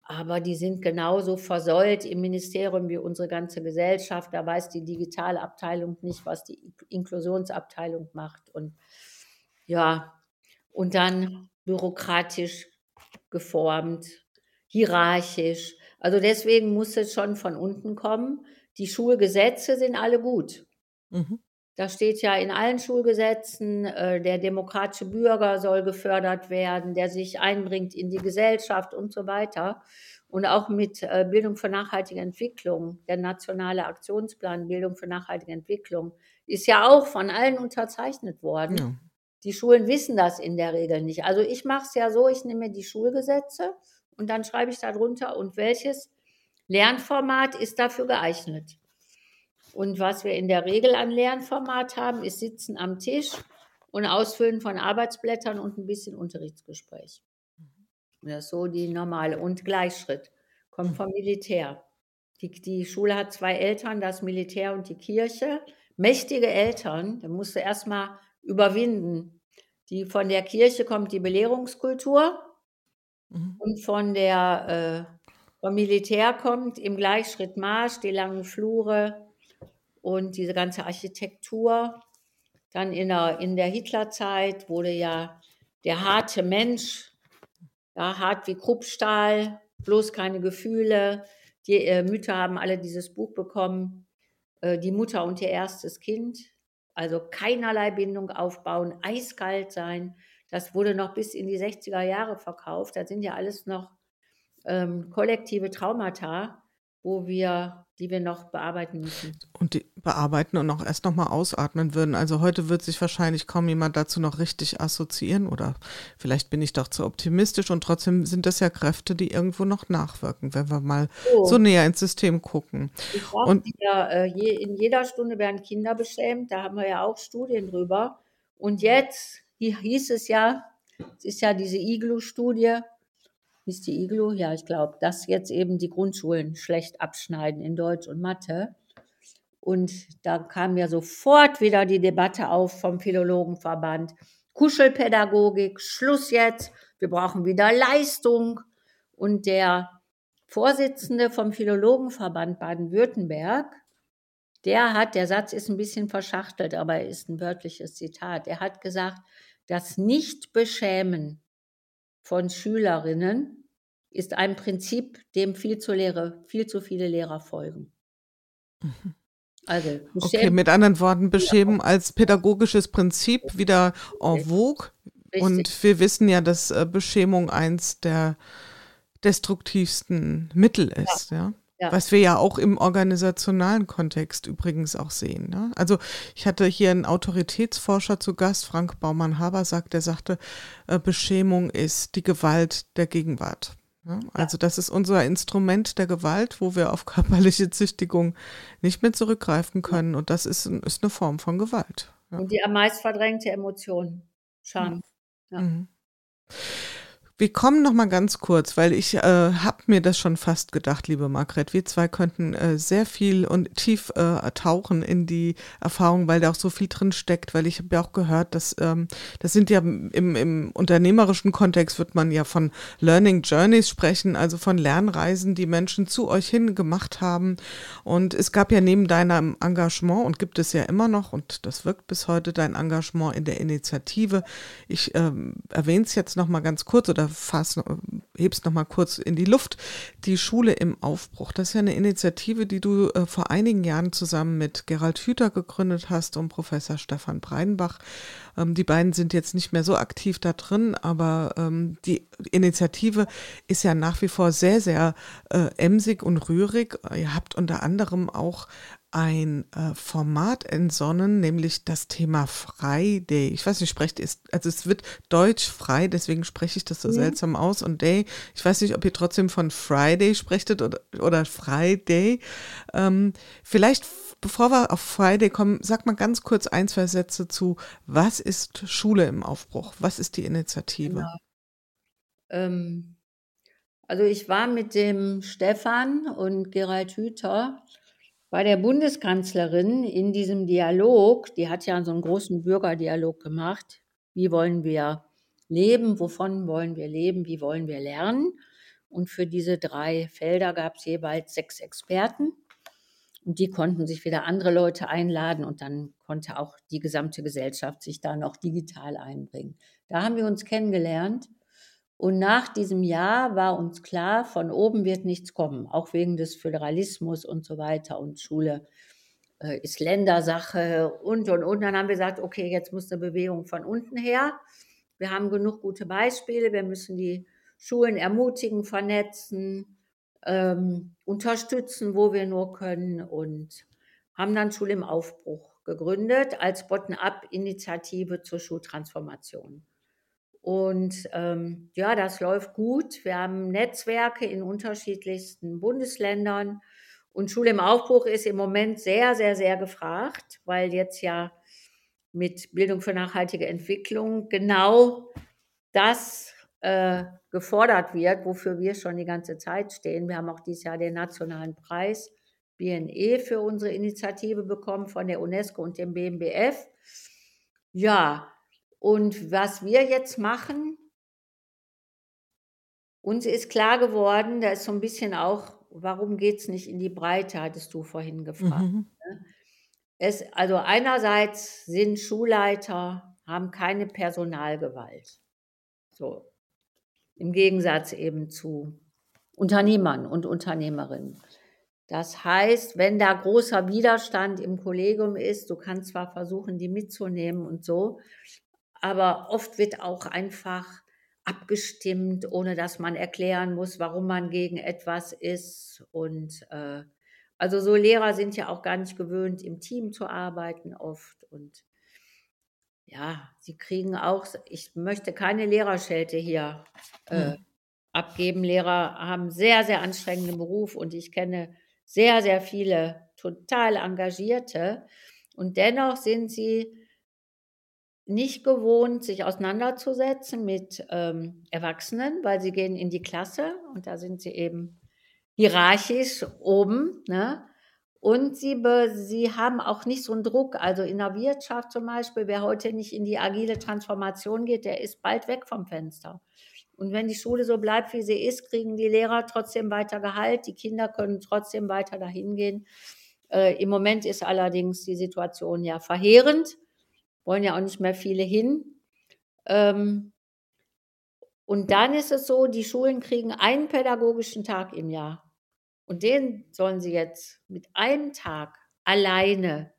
[SPEAKER 3] Aber die sind genauso versäult im Ministerium wie unsere ganze Gesellschaft. Da weiß die Digitalabteilung nicht, was die Inklusionsabteilung macht. Und ja, und dann bürokratisch geformt, hierarchisch. Also deswegen muss es schon von unten kommen. Die Schulgesetze sind alle gut. Mhm. Da steht ja in allen Schulgesetzen, äh, der demokratische Bürger soll gefördert werden, der sich einbringt in die Gesellschaft und so weiter. Und auch mit äh, Bildung für nachhaltige Entwicklung, der nationale Aktionsplan Bildung für nachhaltige Entwicklung, ist ja auch von allen unterzeichnet worden. Ja. Die Schulen wissen das in der Regel nicht. Also ich mache es ja so, ich nehme die Schulgesetze und dann schreibe ich da drunter, und welches Lernformat ist dafür geeignet. Und was wir in der Regel an Lernformat haben, ist Sitzen am Tisch und Ausfüllen von Arbeitsblättern und ein bisschen Unterrichtsgespräch. Das ist so die normale. Und Gleichschritt kommt vom Militär. Die, die Schule hat zwei Eltern, das Militär und die Kirche. Mächtige Eltern, da musst du erstmal überwinden. Die, von der Kirche kommt die Belehrungskultur mhm. und von der, äh, vom Militär kommt im Gleichschritt Marsch, die langen Flure, und diese ganze Architektur. Dann in der, in der Hitlerzeit wurde ja der harte Mensch, ja, hart wie Kruppstahl, bloß keine Gefühle. Die äh, Mütter haben alle dieses Buch bekommen, äh, die Mutter und ihr erstes Kind. Also keinerlei Bindung aufbauen, eiskalt sein. Das wurde noch bis in die 60er Jahre verkauft. Das sind ja alles noch ähm, kollektive Traumata, wo wir die wir noch bearbeiten müssen.
[SPEAKER 2] Und die bearbeiten und auch erst nochmal ausatmen würden. Also heute wird sich wahrscheinlich kaum jemand dazu noch richtig assoziieren oder vielleicht bin ich doch zu optimistisch und trotzdem sind das ja Kräfte, die irgendwo noch nachwirken, wenn wir mal so, so näher ins System gucken.
[SPEAKER 3] und ja, äh, in jeder Stunde werden Kinder beschämt, da haben wir ja auch Studien drüber. Und jetzt hieß es ja, es ist ja diese Iglu-Studie, ist die Iglu? Ja, ich glaube, dass jetzt eben die Grundschulen schlecht abschneiden in Deutsch und Mathe. Und da kam ja sofort wieder die Debatte auf vom Philologenverband. Kuschelpädagogik, Schluss jetzt, wir brauchen wieder Leistung. Und der Vorsitzende vom Philologenverband Baden-Württemberg, der hat, der Satz ist ein bisschen verschachtelt, aber er ist ein wörtliches Zitat. Er hat gesagt, das Nicht-Beschämen von Schülerinnen ist ein Prinzip, dem viel zu, Lehre, viel zu viele Lehrer folgen.
[SPEAKER 2] Mhm. Also, okay, mit anderen Worten, Beschämen als pädagogisches Prinzip wieder en vogue. Richtig. Und wir wissen ja, dass äh, Beschämung eins der destruktivsten Mittel ist. Ja. ja. Ja. Was wir ja auch im organisationalen Kontext übrigens auch sehen. Ne? Also ich hatte hier einen Autoritätsforscher zu Gast, Frank Baumann-Habersack, der sagte, äh, Beschämung ist die Gewalt der Gegenwart. Ja? Also das ist unser Instrument der Gewalt, wo wir auf körperliche Züchtigung nicht mehr zurückgreifen können. Und das ist, ist eine Form von Gewalt.
[SPEAKER 3] Ja? Und die am meist verdrängte Emotion, Scham. Mhm.
[SPEAKER 2] Wir kommen noch mal ganz kurz, weil ich äh, habe mir das schon fast gedacht, liebe Margret. Wir zwei könnten äh, sehr viel und tief äh, tauchen in die Erfahrung, weil da auch so viel drin steckt. Weil ich habe ja auch gehört, dass ähm, das sind ja im, im unternehmerischen Kontext wird man ja von Learning Journeys sprechen, also von Lernreisen, die Menschen zu euch hin gemacht haben. Und es gab ja neben deinem Engagement und gibt es ja immer noch und das wirkt bis heute dein Engagement in der Initiative. Ich ähm, erwähne es jetzt noch mal ganz kurz oder fass, hebst noch mal kurz in die Luft. Die Schule im Aufbruch, das ist ja eine Initiative, die du äh, vor einigen Jahren zusammen mit Gerald Hüther gegründet hast und Professor Stefan Breidenbach. Ähm, die beiden sind jetzt nicht mehr so aktiv da drin, aber ähm, die Initiative ist ja nach wie vor sehr, sehr äh, emsig und rührig. Ihr habt unter anderem auch ein äh, Format entsonnen, nämlich das Thema Friday. Ich weiß nicht, sprecht ist, also es wird Deutsch frei, deswegen spreche ich das so ja. seltsam aus und Day. Ich weiß nicht, ob ihr trotzdem von Friday sprechtet oder, oder Friday. Ähm, vielleicht, bevor wir auf Friday kommen, sag mal ganz kurz ein, zwei Sätze zu, was ist Schule im Aufbruch? Was ist die Initiative? Genau.
[SPEAKER 3] Ähm, also ich war mit dem Stefan und Gerald Hüther bei der Bundeskanzlerin in diesem Dialog, die hat ja so einen großen Bürgerdialog gemacht, wie wollen wir leben, wovon wollen wir leben, wie wollen wir lernen. Und für diese drei Felder gab es jeweils sechs Experten. Und die konnten sich wieder andere Leute einladen und dann konnte auch die gesamte Gesellschaft sich da noch digital einbringen. Da haben wir uns kennengelernt und nach diesem Jahr war uns klar, von oben wird nichts kommen, auch wegen des Föderalismus und so weiter und Schule äh, ist Ländersache und, und, und. Dann haben wir gesagt, okay, jetzt muss eine Bewegung von unten her. Wir haben genug gute Beispiele, wir müssen die Schulen ermutigen, vernetzen, ähm, unterstützen, wo wir nur können und haben dann Schule im Aufbruch gegründet als Bottom-up-Initiative zur Schultransformation. Und ähm, ja, das läuft gut. Wir haben Netzwerke in unterschiedlichsten Bundesländern. Und Schule im Aufbruch ist im Moment sehr, sehr, sehr gefragt, weil jetzt ja mit Bildung für nachhaltige Entwicklung genau das äh, gefordert wird, wofür wir schon die ganze Zeit stehen. Wir haben auch dieses Jahr den nationalen Preis BNE für unsere Initiative bekommen von der UNESCO und dem BMBF. Ja, und was wir jetzt machen, uns ist klar geworden, da ist so ein bisschen auch, warum geht es nicht in die Breite, hattest du vorhin gefragt. Mhm. Ne? Es, also einerseits sind Schulleiter, haben keine Personalgewalt. So. Im Gegensatz eben zu Unternehmern und Unternehmerinnen. Das heißt, wenn da großer Widerstand im Kollegium ist, du kannst zwar versuchen, die mitzunehmen und so, aber oft wird auch einfach abgestimmt, ohne dass man erklären muss, warum man gegen etwas ist. Und äh, also so Lehrer sind ja auch gar nicht gewöhnt, im Team zu arbeiten oft. Und ja, sie kriegen auch, ich möchte keine Lehrerschelte hier äh, hm. abgeben. Lehrer haben sehr, sehr anstrengenden Beruf und ich kenne sehr, sehr viele total engagierte. Und dennoch sind sie nicht gewohnt, sich auseinanderzusetzen mit ähm, Erwachsenen, weil sie gehen in die Klasse und da sind sie eben hierarchisch oben. Ne? Und sie, sie haben auch nicht so einen Druck. Also in der Wirtschaft zum Beispiel, wer heute nicht in die agile Transformation geht, der ist bald weg vom Fenster. Und wenn die Schule so bleibt, wie sie ist, kriegen die Lehrer trotzdem weiter Gehalt, die Kinder können trotzdem weiter dahin gehen. Äh, Im Moment ist allerdings die Situation ja verheerend wollen ja auch nicht mehr viele hin. Ähm, und dann ist es so, die Schulen kriegen einen pädagogischen Tag im Jahr. Und den sollen sie jetzt mit einem Tag alleine,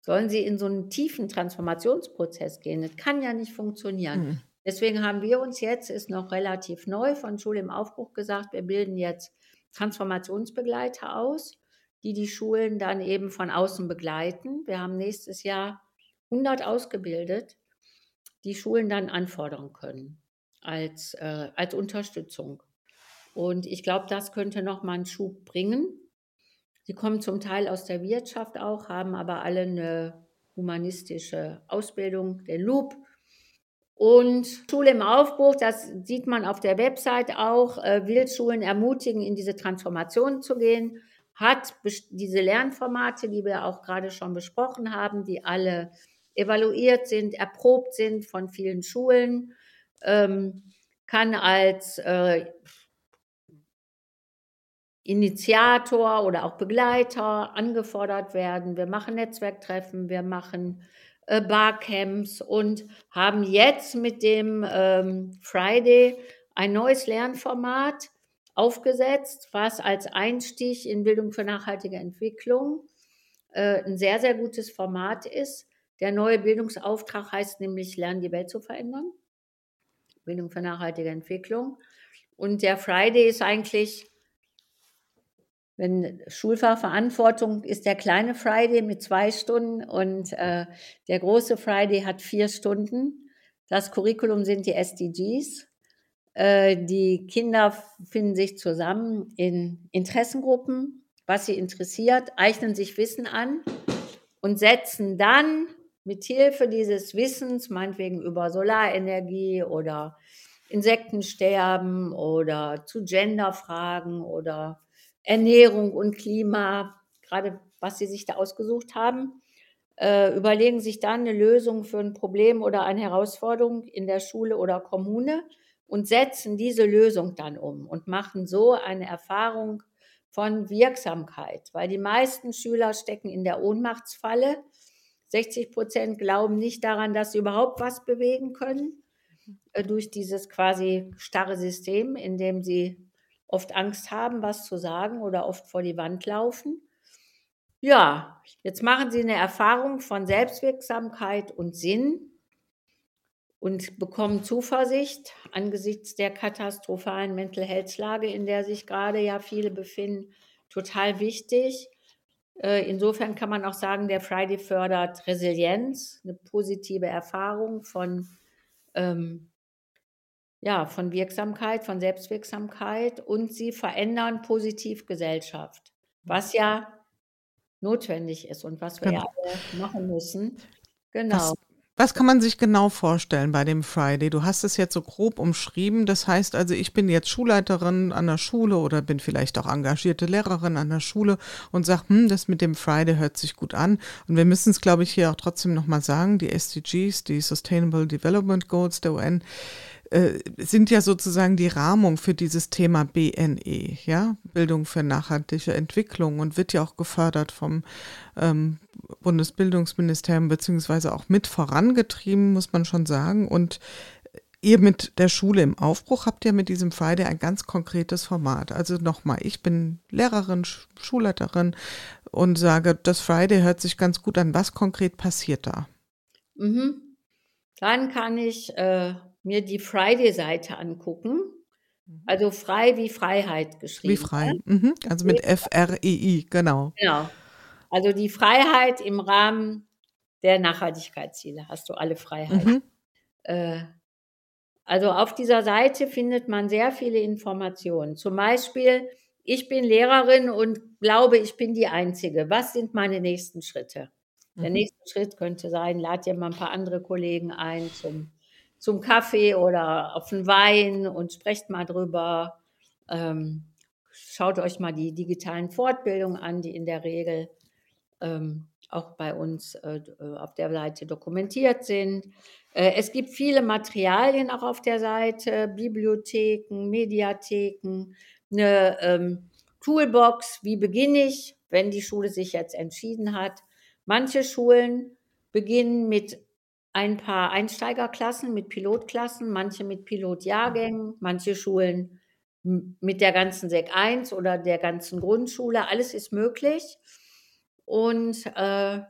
[SPEAKER 3] sollen sie in so einen tiefen Transformationsprozess gehen. Das kann ja nicht funktionieren. Mhm. Deswegen haben wir uns jetzt, ist noch relativ neu, von Schule im Aufbruch gesagt, wir bilden jetzt Transformationsbegleiter aus, die die Schulen dann eben von außen begleiten. Wir haben nächstes Jahr 100 ausgebildet, die Schulen dann anfordern können als, äh, als Unterstützung. Und ich glaube, das könnte noch mal einen Schub bringen. Sie kommen zum Teil aus der Wirtschaft auch, haben aber alle eine humanistische Ausbildung, den Loop. Und Schule im Aufbruch, das sieht man auf der Website auch, äh, will Schulen ermutigen, in diese Transformation zu gehen, hat diese Lernformate, die wir auch gerade schon besprochen haben, die alle evaluiert sind, erprobt sind von vielen Schulen, ähm, kann als äh, Initiator oder auch Begleiter angefordert werden. Wir machen Netzwerktreffen, wir machen äh, Barcamps und haben jetzt mit dem ähm, Friday ein neues Lernformat aufgesetzt, was als Einstieg in Bildung für nachhaltige Entwicklung äh, ein sehr, sehr gutes Format ist. Der neue Bildungsauftrag heißt nämlich Lernen, die Welt zu verändern. Bildung für nachhaltige Entwicklung. Und der Friday ist eigentlich, wenn Schulfachverantwortung ist der kleine Friday mit zwei Stunden und äh, der große Friday hat vier Stunden. Das Curriculum sind die SDGs. Äh, die Kinder finden sich zusammen in Interessengruppen, was sie interessiert, eignen sich Wissen an und setzen dann mit Hilfe dieses Wissens, meinetwegen über Solarenergie oder Insektensterben oder zu Genderfragen oder Ernährung und Klima, gerade was sie sich da ausgesucht haben, äh, überlegen sich dann eine Lösung für ein Problem oder eine Herausforderung in der Schule oder Kommune und setzen diese Lösung dann um und machen so eine Erfahrung von Wirksamkeit, weil die meisten Schüler stecken in der Ohnmachtsfalle 60 Prozent glauben nicht daran, dass sie überhaupt was bewegen können äh, durch dieses quasi starre System, in dem sie oft Angst haben, was zu sagen oder oft vor die Wand laufen. Ja, jetzt machen sie eine Erfahrung von Selbstwirksamkeit und Sinn und bekommen Zuversicht angesichts der katastrophalen Mental Health Lage, in der sich gerade ja viele befinden, total wichtig. Äh, insofern kann man auch sagen, der Friday fördert Resilienz, eine positive Erfahrung von, ähm, ja, von Wirksamkeit, von Selbstwirksamkeit und sie verändern positiv Gesellschaft, was ja notwendig ist und was wir genau. ja alle machen müssen.
[SPEAKER 2] Genau. Was, was kann man sich genau vorstellen bei dem Friday? Du hast es jetzt so grob umschrieben. Das heißt also, ich bin jetzt Schulleiterin an der Schule oder bin vielleicht auch engagierte Lehrerin an der Schule und sage, hm, das mit dem Friday hört sich gut an. Und wir müssen es, glaube ich, hier auch trotzdem nochmal sagen, die SDGs, die Sustainable Development Goals der UN, äh, sind ja sozusagen die Rahmung für dieses Thema BNE, ja, Bildung für nachhaltige Entwicklung und wird ja auch gefördert vom ähm, Bundesbildungsministerium beziehungsweise auch mit vorangetrieben, muss man schon sagen. Und ihr mit der Schule im Aufbruch habt ja mit diesem Friday ein ganz konkretes Format. Also nochmal, ich bin Lehrerin, Schulleiterin und sage, das Friday hört sich ganz gut an. Was konkret passiert da?
[SPEAKER 3] Mhm. Dann kann ich äh, mir die Friday-Seite angucken. Mhm. Also frei wie Freiheit geschrieben.
[SPEAKER 2] Wie frei, mhm. also mit F-R-E-I, genau.
[SPEAKER 3] Genau. Also die Freiheit im Rahmen der Nachhaltigkeitsziele hast du alle Freiheiten. Mhm. Äh, also auf dieser Seite findet man sehr viele Informationen. Zum Beispiel, ich bin Lehrerin und glaube, ich bin die Einzige. Was sind meine nächsten Schritte? Der mhm. nächste Schritt könnte sein, lad dir mal ein paar andere Kollegen ein zum zum Kaffee oder auf einen Wein und sprecht mal drüber. Ähm, schaut euch mal die digitalen Fortbildungen an, die in der Regel ähm, auch bei uns äh, auf der Seite dokumentiert sind. Äh, es gibt viele Materialien auch auf der Seite, Bibliotheken, Mediatheken, eine ähm, Toolbox, wie beginne ich, wenn die Schule sich jetzt entschieden hat. Manche Schulen beginnen mit ein paar Einsteigerklassen mit Pilotklassen, manche mit Pilotjahrgängen, manche Schulen mit der ganzen Sek 1 oder der ganzen Grundschule. Alles ist möglich. Und äh,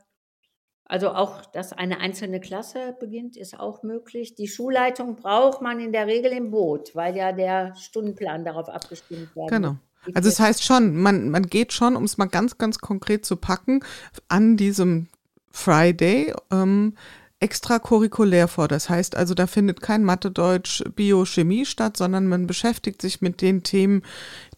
[SPEAKER 3] also auch, dass eine einzelne Klasse beginnt, ist auch möglich. Die Schulleitung braucht man in der Regel im Boot, weil ja der Stundenplan darauf abgestimmt wird.
[SPEAKER 2] Genau. Also es das heißt schon, man, man geht schon, um es mal ganz, ganz konkret zu packen, an diesem Friday ähm, extracurriculär vor. Das heißt also, da findet kein Mathe, Deutsch, Biochemie statt, sondern man beschäftigt sich mit den Themen,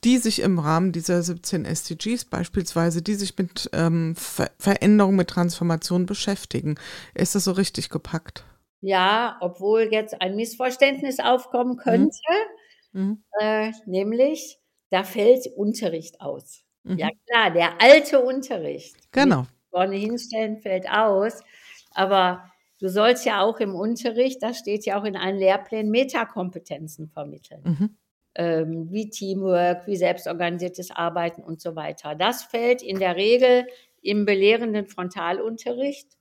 [SPEAKER 2] die sich im Rahmen dieser 17 SDGs beispielsweise, die sich mit ähm, Ver Veränderung, mit Transformation beschäftigen. Ist das so richtig gepackt?
[SPEAKER 3] Ja, obwohl jetzt ein Missverständnis aufkommen könnte, mhm. äh, nämlich da fällt Unterricht aus. Mhm. Ja klar, der alte Unterricht.
[SPEAKER 2] Genau.
[SPEAKER 3] Vorne hinstellen fällt aus. Aber Du sollst ja auch im Unterricht, das steht ja auch in allen Lehrplänen, Metakompetenzen vermitteln. Mhm. Ähm, wie Teamwork, wie selbstorganisiertes Arbeiten und so weiter. Das fällt in der Regel im belehrenden Frontalunterricht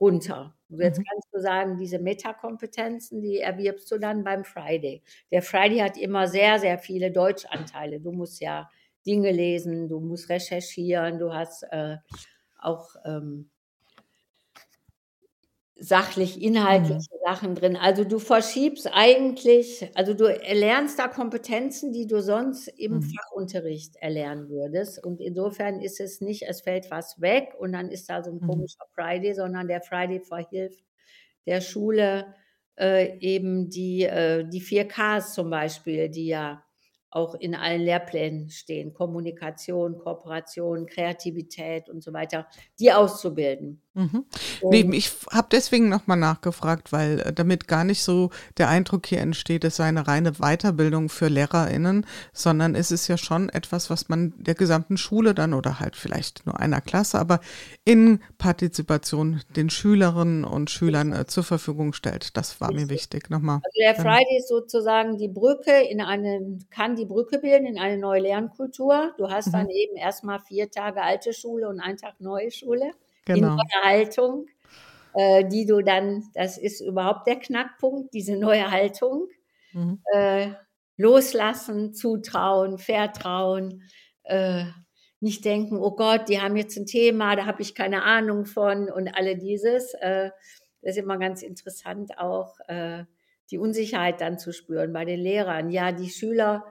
[SPEAKER 3] runter. Jetzt
[SPEAKER 2] Mhm.
[SPEAKER 3] kannst du sagen, diese Metakompetenzen, die erwirbst du dann beim Friday. Der Friday hat immer sehr, sehr viele Deutschanteile. Du musst ja Dinge lesen, du musst recherchieren, du hast äh, auch ähm, sachlich inhaltliche Sachen drin. Also du verschiebst eigentlich, also du erlernst da Kompetenzen, die du sonst im
[SPEAKER 2] Mhm.
[SPEAKER 3] Fachunterricht erlernen würdest. Und insofern ist es nicht, es fällt was weg und dann ist da so ein
[SPEAKER 2] Mhm.
[SPEAKER 3] komischer Friday, sondern der Friday verhilft der Schule äh, eben die, äh, die 4 Ks zum Beispiel, die ja auch in allen Lehrplänen stehen, Kommunikation, Kooperation, Kreativität und so weiter, die auszubilden.
[SPEAKER 2] Mhm. Nee, ich habe deswegen nochmal nachgefragt, weil äh, damit gar nicht so der Eindruck hier entsteht, es sei eine reine Weiterbildung für LehrerInnen, sondern es ist ja schon etwas, was man der gesamten Schule dann oder halt vielleicht nur einer Klasse, aber in Partizipation den Schülerinnen und Schülern äh, zur Verfügung stellt. Das war mir wichtig. Nochmal.
[SPEAKER 3] Also der Friday ist sozusagen die Brücke in eine, kann die Brücke bilden in eine neue Lernkultur. Du hast
[SPEAKER 2] Mhm.
[SPEAKER 3] dann eben erstmal vier Tage alte Schule und einen Tag neue Schule. Die
[SPEAKER 2] Genau.
[SPEAKER 3] neue Haltung, äh, die du dann, das ist überhaupt der Knackpunkt, diese neue Haltung.
[SPEAKER 2] Mhm.
[SPEAKER 3] Äh, loslassen, zutrauen, vertrauen, äh, nicht denken, oh Gott, die haben jetzt ein Thema, da habe ich keine Ahnung von und alle dieses. Äh, das ist immer ganz interessant auch, äh, die Unsicherheit dann zu spüren bei den Lehrern. Ja, die Schüler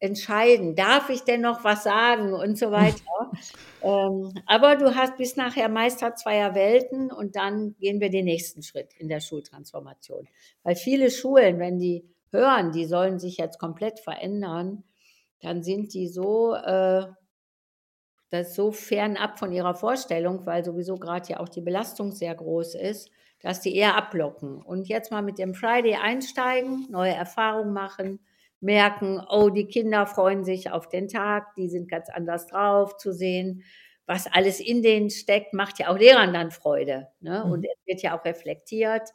[SPEAKER 3] entscheiden, darf ich denn noch was sagen und so weiter. Ähm, aber du hast bis nachher Meister zweier Welten und dann gehen wir den nächsten Schritt in der Schultransformation. Weil viele Schulen, wenn die hören, die sollen sich jetzt komplett verändern, dann sind die so, äh, das so fernab von ihrer Vorstellung, weil sowieso gerade ja auch die Belastung sehr groß ist, dass die eher abblocken. Und jetzt mal mit dem Friday einsteigen, neue Erfahrungen machen, merken, oh, die Kinder freuen sich auf den Tag, die sind ganz anders drauf zu sehen. Was alles in denen steckt, macht ja auch Lehrern dann Freude. Ne? Und
[SPEAKER 2] Mhm.
[SPEAKER 3] es wird ja auch reflektiert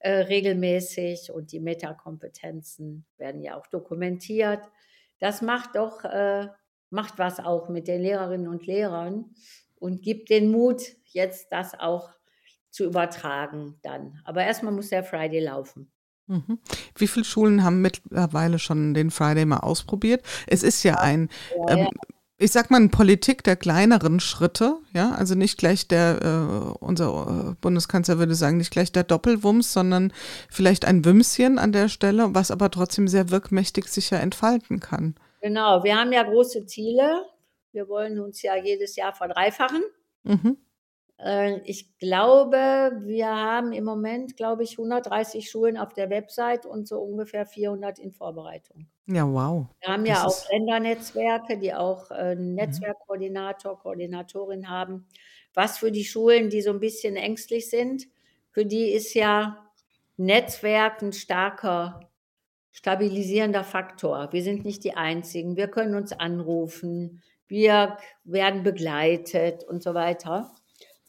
[SPEAKER 3] äh, regelmäßig und die Metakompetenzen werden ja auch dokumentiert. Das macht doch, äh, macht was auch mit den Lehrerinnen und Lehrern und gibt den Mut, jetzt das auch zu übertragen dann. Aber erstmal muss der Friday laufen.
[SPEAKER 2] Mhm. Wie viele Schulen haben mittlerweile schon den Friday mal ausprobiert? Es ist ja ein, ähm, ich sag mal, eine Politik der kleineren Schritte, ja, also nicht gleich der, äh, unser äh, Bundeskanzler würde sagen, nicht gleich der Doppelwumms, sondern vielleicht ein Wümschen an der Stelle, was aber trotzdem sehr wirkmächtig sich ja entfalten kann.
[SPEAKER 3] Genau, wir haben ja große Ziele. Wir wollen uns ja jedes Jahr verdreifachen.
[SPEAKER 2] Mhm.
[SPEAKER 3] Äh, Ich glaube, wir haben im Moment, glaube ich, 130 Schulen auf der Website und so ungefähr 400 in Vorbereitung.
[SPEAKER 2] Ja, wow.
[SPEAKER 3] Wir haben
[SPEAKER 2] Das
[SPEAKER 3] ja auch
[SPEAKER 2] Mhm.
[SPEAKER 3] Ländernetzwerke, die auch äh, einen Netzwerkkoordinator, Koordinatorin haben. Was für die Schulen, die so ein bisschen ängstlich sind, für die ist ja Netzwerk ein starker stabilisierender Faktor. Wir sind nicht die Einzigen. Wir können uns anrufen. Wir werden begleitet und so weiter.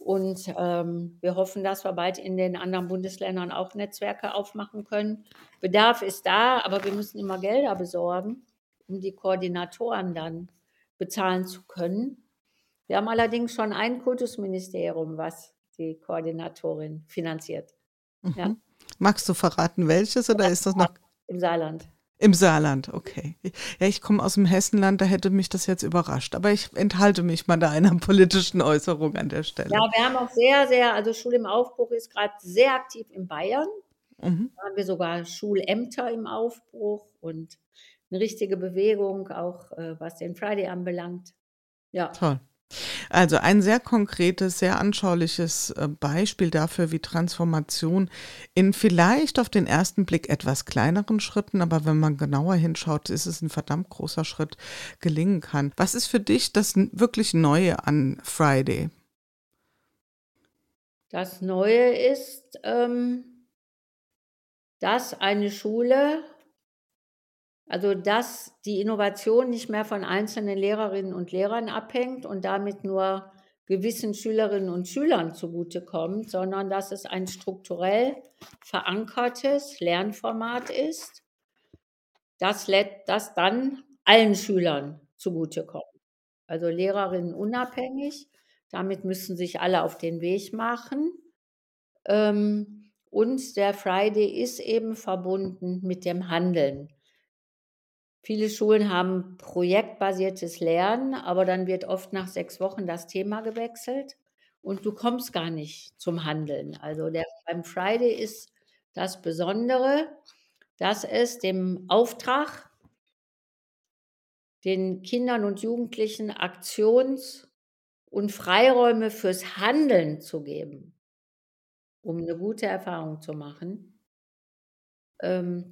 [SPEAKER 3] Und ähm, wir hoffen, dass wir bald in den anderen Bundesländern auch Netzwerke aufmachen können. Bedarf ist da, aber wir müssen immer Gelder besorgen, um die Koordinatoren dann bezahlen zu können. Wir haben allerdings schon ein Kultusministerium, was die Koordinatorin finanziert
[SPEAKER 2] Mhm.
[SPEAKER 3] Ja.
[SPEAKER 2] Magst du verraten, welches oder ist das noch
[SPEAKER 3] im Saarland.
[SPEAKER 2] Im Saarland? Okay. Ja, ich komme aus dem Hessenland, da hätte mich das jetzt überrascht. Aber ich enthalte mich mal da einer politischen Äußerung an der Stelle.
[SPEAKER 3] Ja, wir haben auch sehr, sehr, also Schule im Aufbruch ist gerade sehr aktiv in Bayern.
[SPEAKER 2] Mhm.
[SPEAKER 3] Da haben wir sogar Schulämter im Aufbruch und eine richtige Bewegung, auch äh, was den Friday anbelangt. Ja,
[SPEAKER 2] Toll. Also ein sehr konkretes, sehr anschauliches äh, Beispiel dafür, wie Transformation in vielleicht auf den ersten Blick etwas kleineren Schritten, aber wenn man genauer hinschaut, ist es ein verdammt großer Schritt gelingen kann. Was ist für dich das wirklich Neue an Friday?
[SPEAKER 3] das Neue ist, ähm, dass eine Schule, also dass die Innovation nicht mehr von einzelnen Lehrerinnen und Lehrern abhängt und damit nur gewissen Schülerinnen und Schülern zugutekommt, sondern dass es ein strukturell verankertes Lernformat ist, das, das dann allen Schülern zugutekommt. Also Lehrerinnen unabhängig, damit müssen sich alle auf den Weg machen. Ähm, und der Friday ist eben verbunden mit dem Handeln. Viele Schulen haben projektbasiertes Lernen, aber dann wird oft nach sechs Wochen das Thema gewechselt und du kommst gar nicht zum Handeln. Also der, beim Friday ist das Besondere, dass es dem Auftrag, den Kindern und Jugendlichen Aktions- und Freiräume fürs Handeln zu geben, um eine gute Erfahrung zu machen,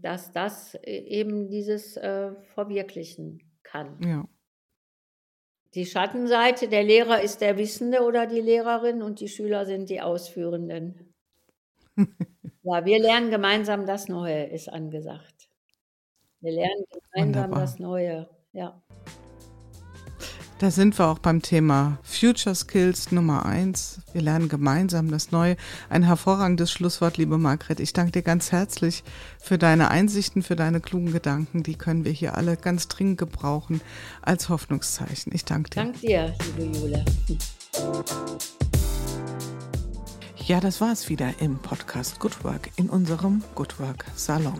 [SPEAKER 3] dass das e eben dieses äh, verwirklichen kann.
[SPEAKER 2] Ja.
[SPEAKER 3] Die Schattenseite, der Lehrer ist der Wissende oder die Lehrerin und die Schüler sind die Ausführenden. Ja, wir lernen gemeinsam das Neue, ist angesagt. Wir lernen gemeinsam
[SPEAKER 2] Wunderbar.
[SPEAKER 3] das Neue, ja.
[SPEAKER 2] Da sind wir auch beim Thema Future Skills Nummer eins. Wir lernen gemeinsam das Neue. Ein hervorragendes Schlusswort, liebe Margret. Ich danke dir ganz herzlich für deine Einsichten, für deine klugen Gedanken. Die können wir hier alle ganz dringend gebrauchen als Hoffnungszeichen. Ich danke dir.
[SPEAKER 3] Dank dir, liebe Jule.
[SPEAKER 2] Ja, das war es wieder im Podcast Good Work in unserem Good Work Salon.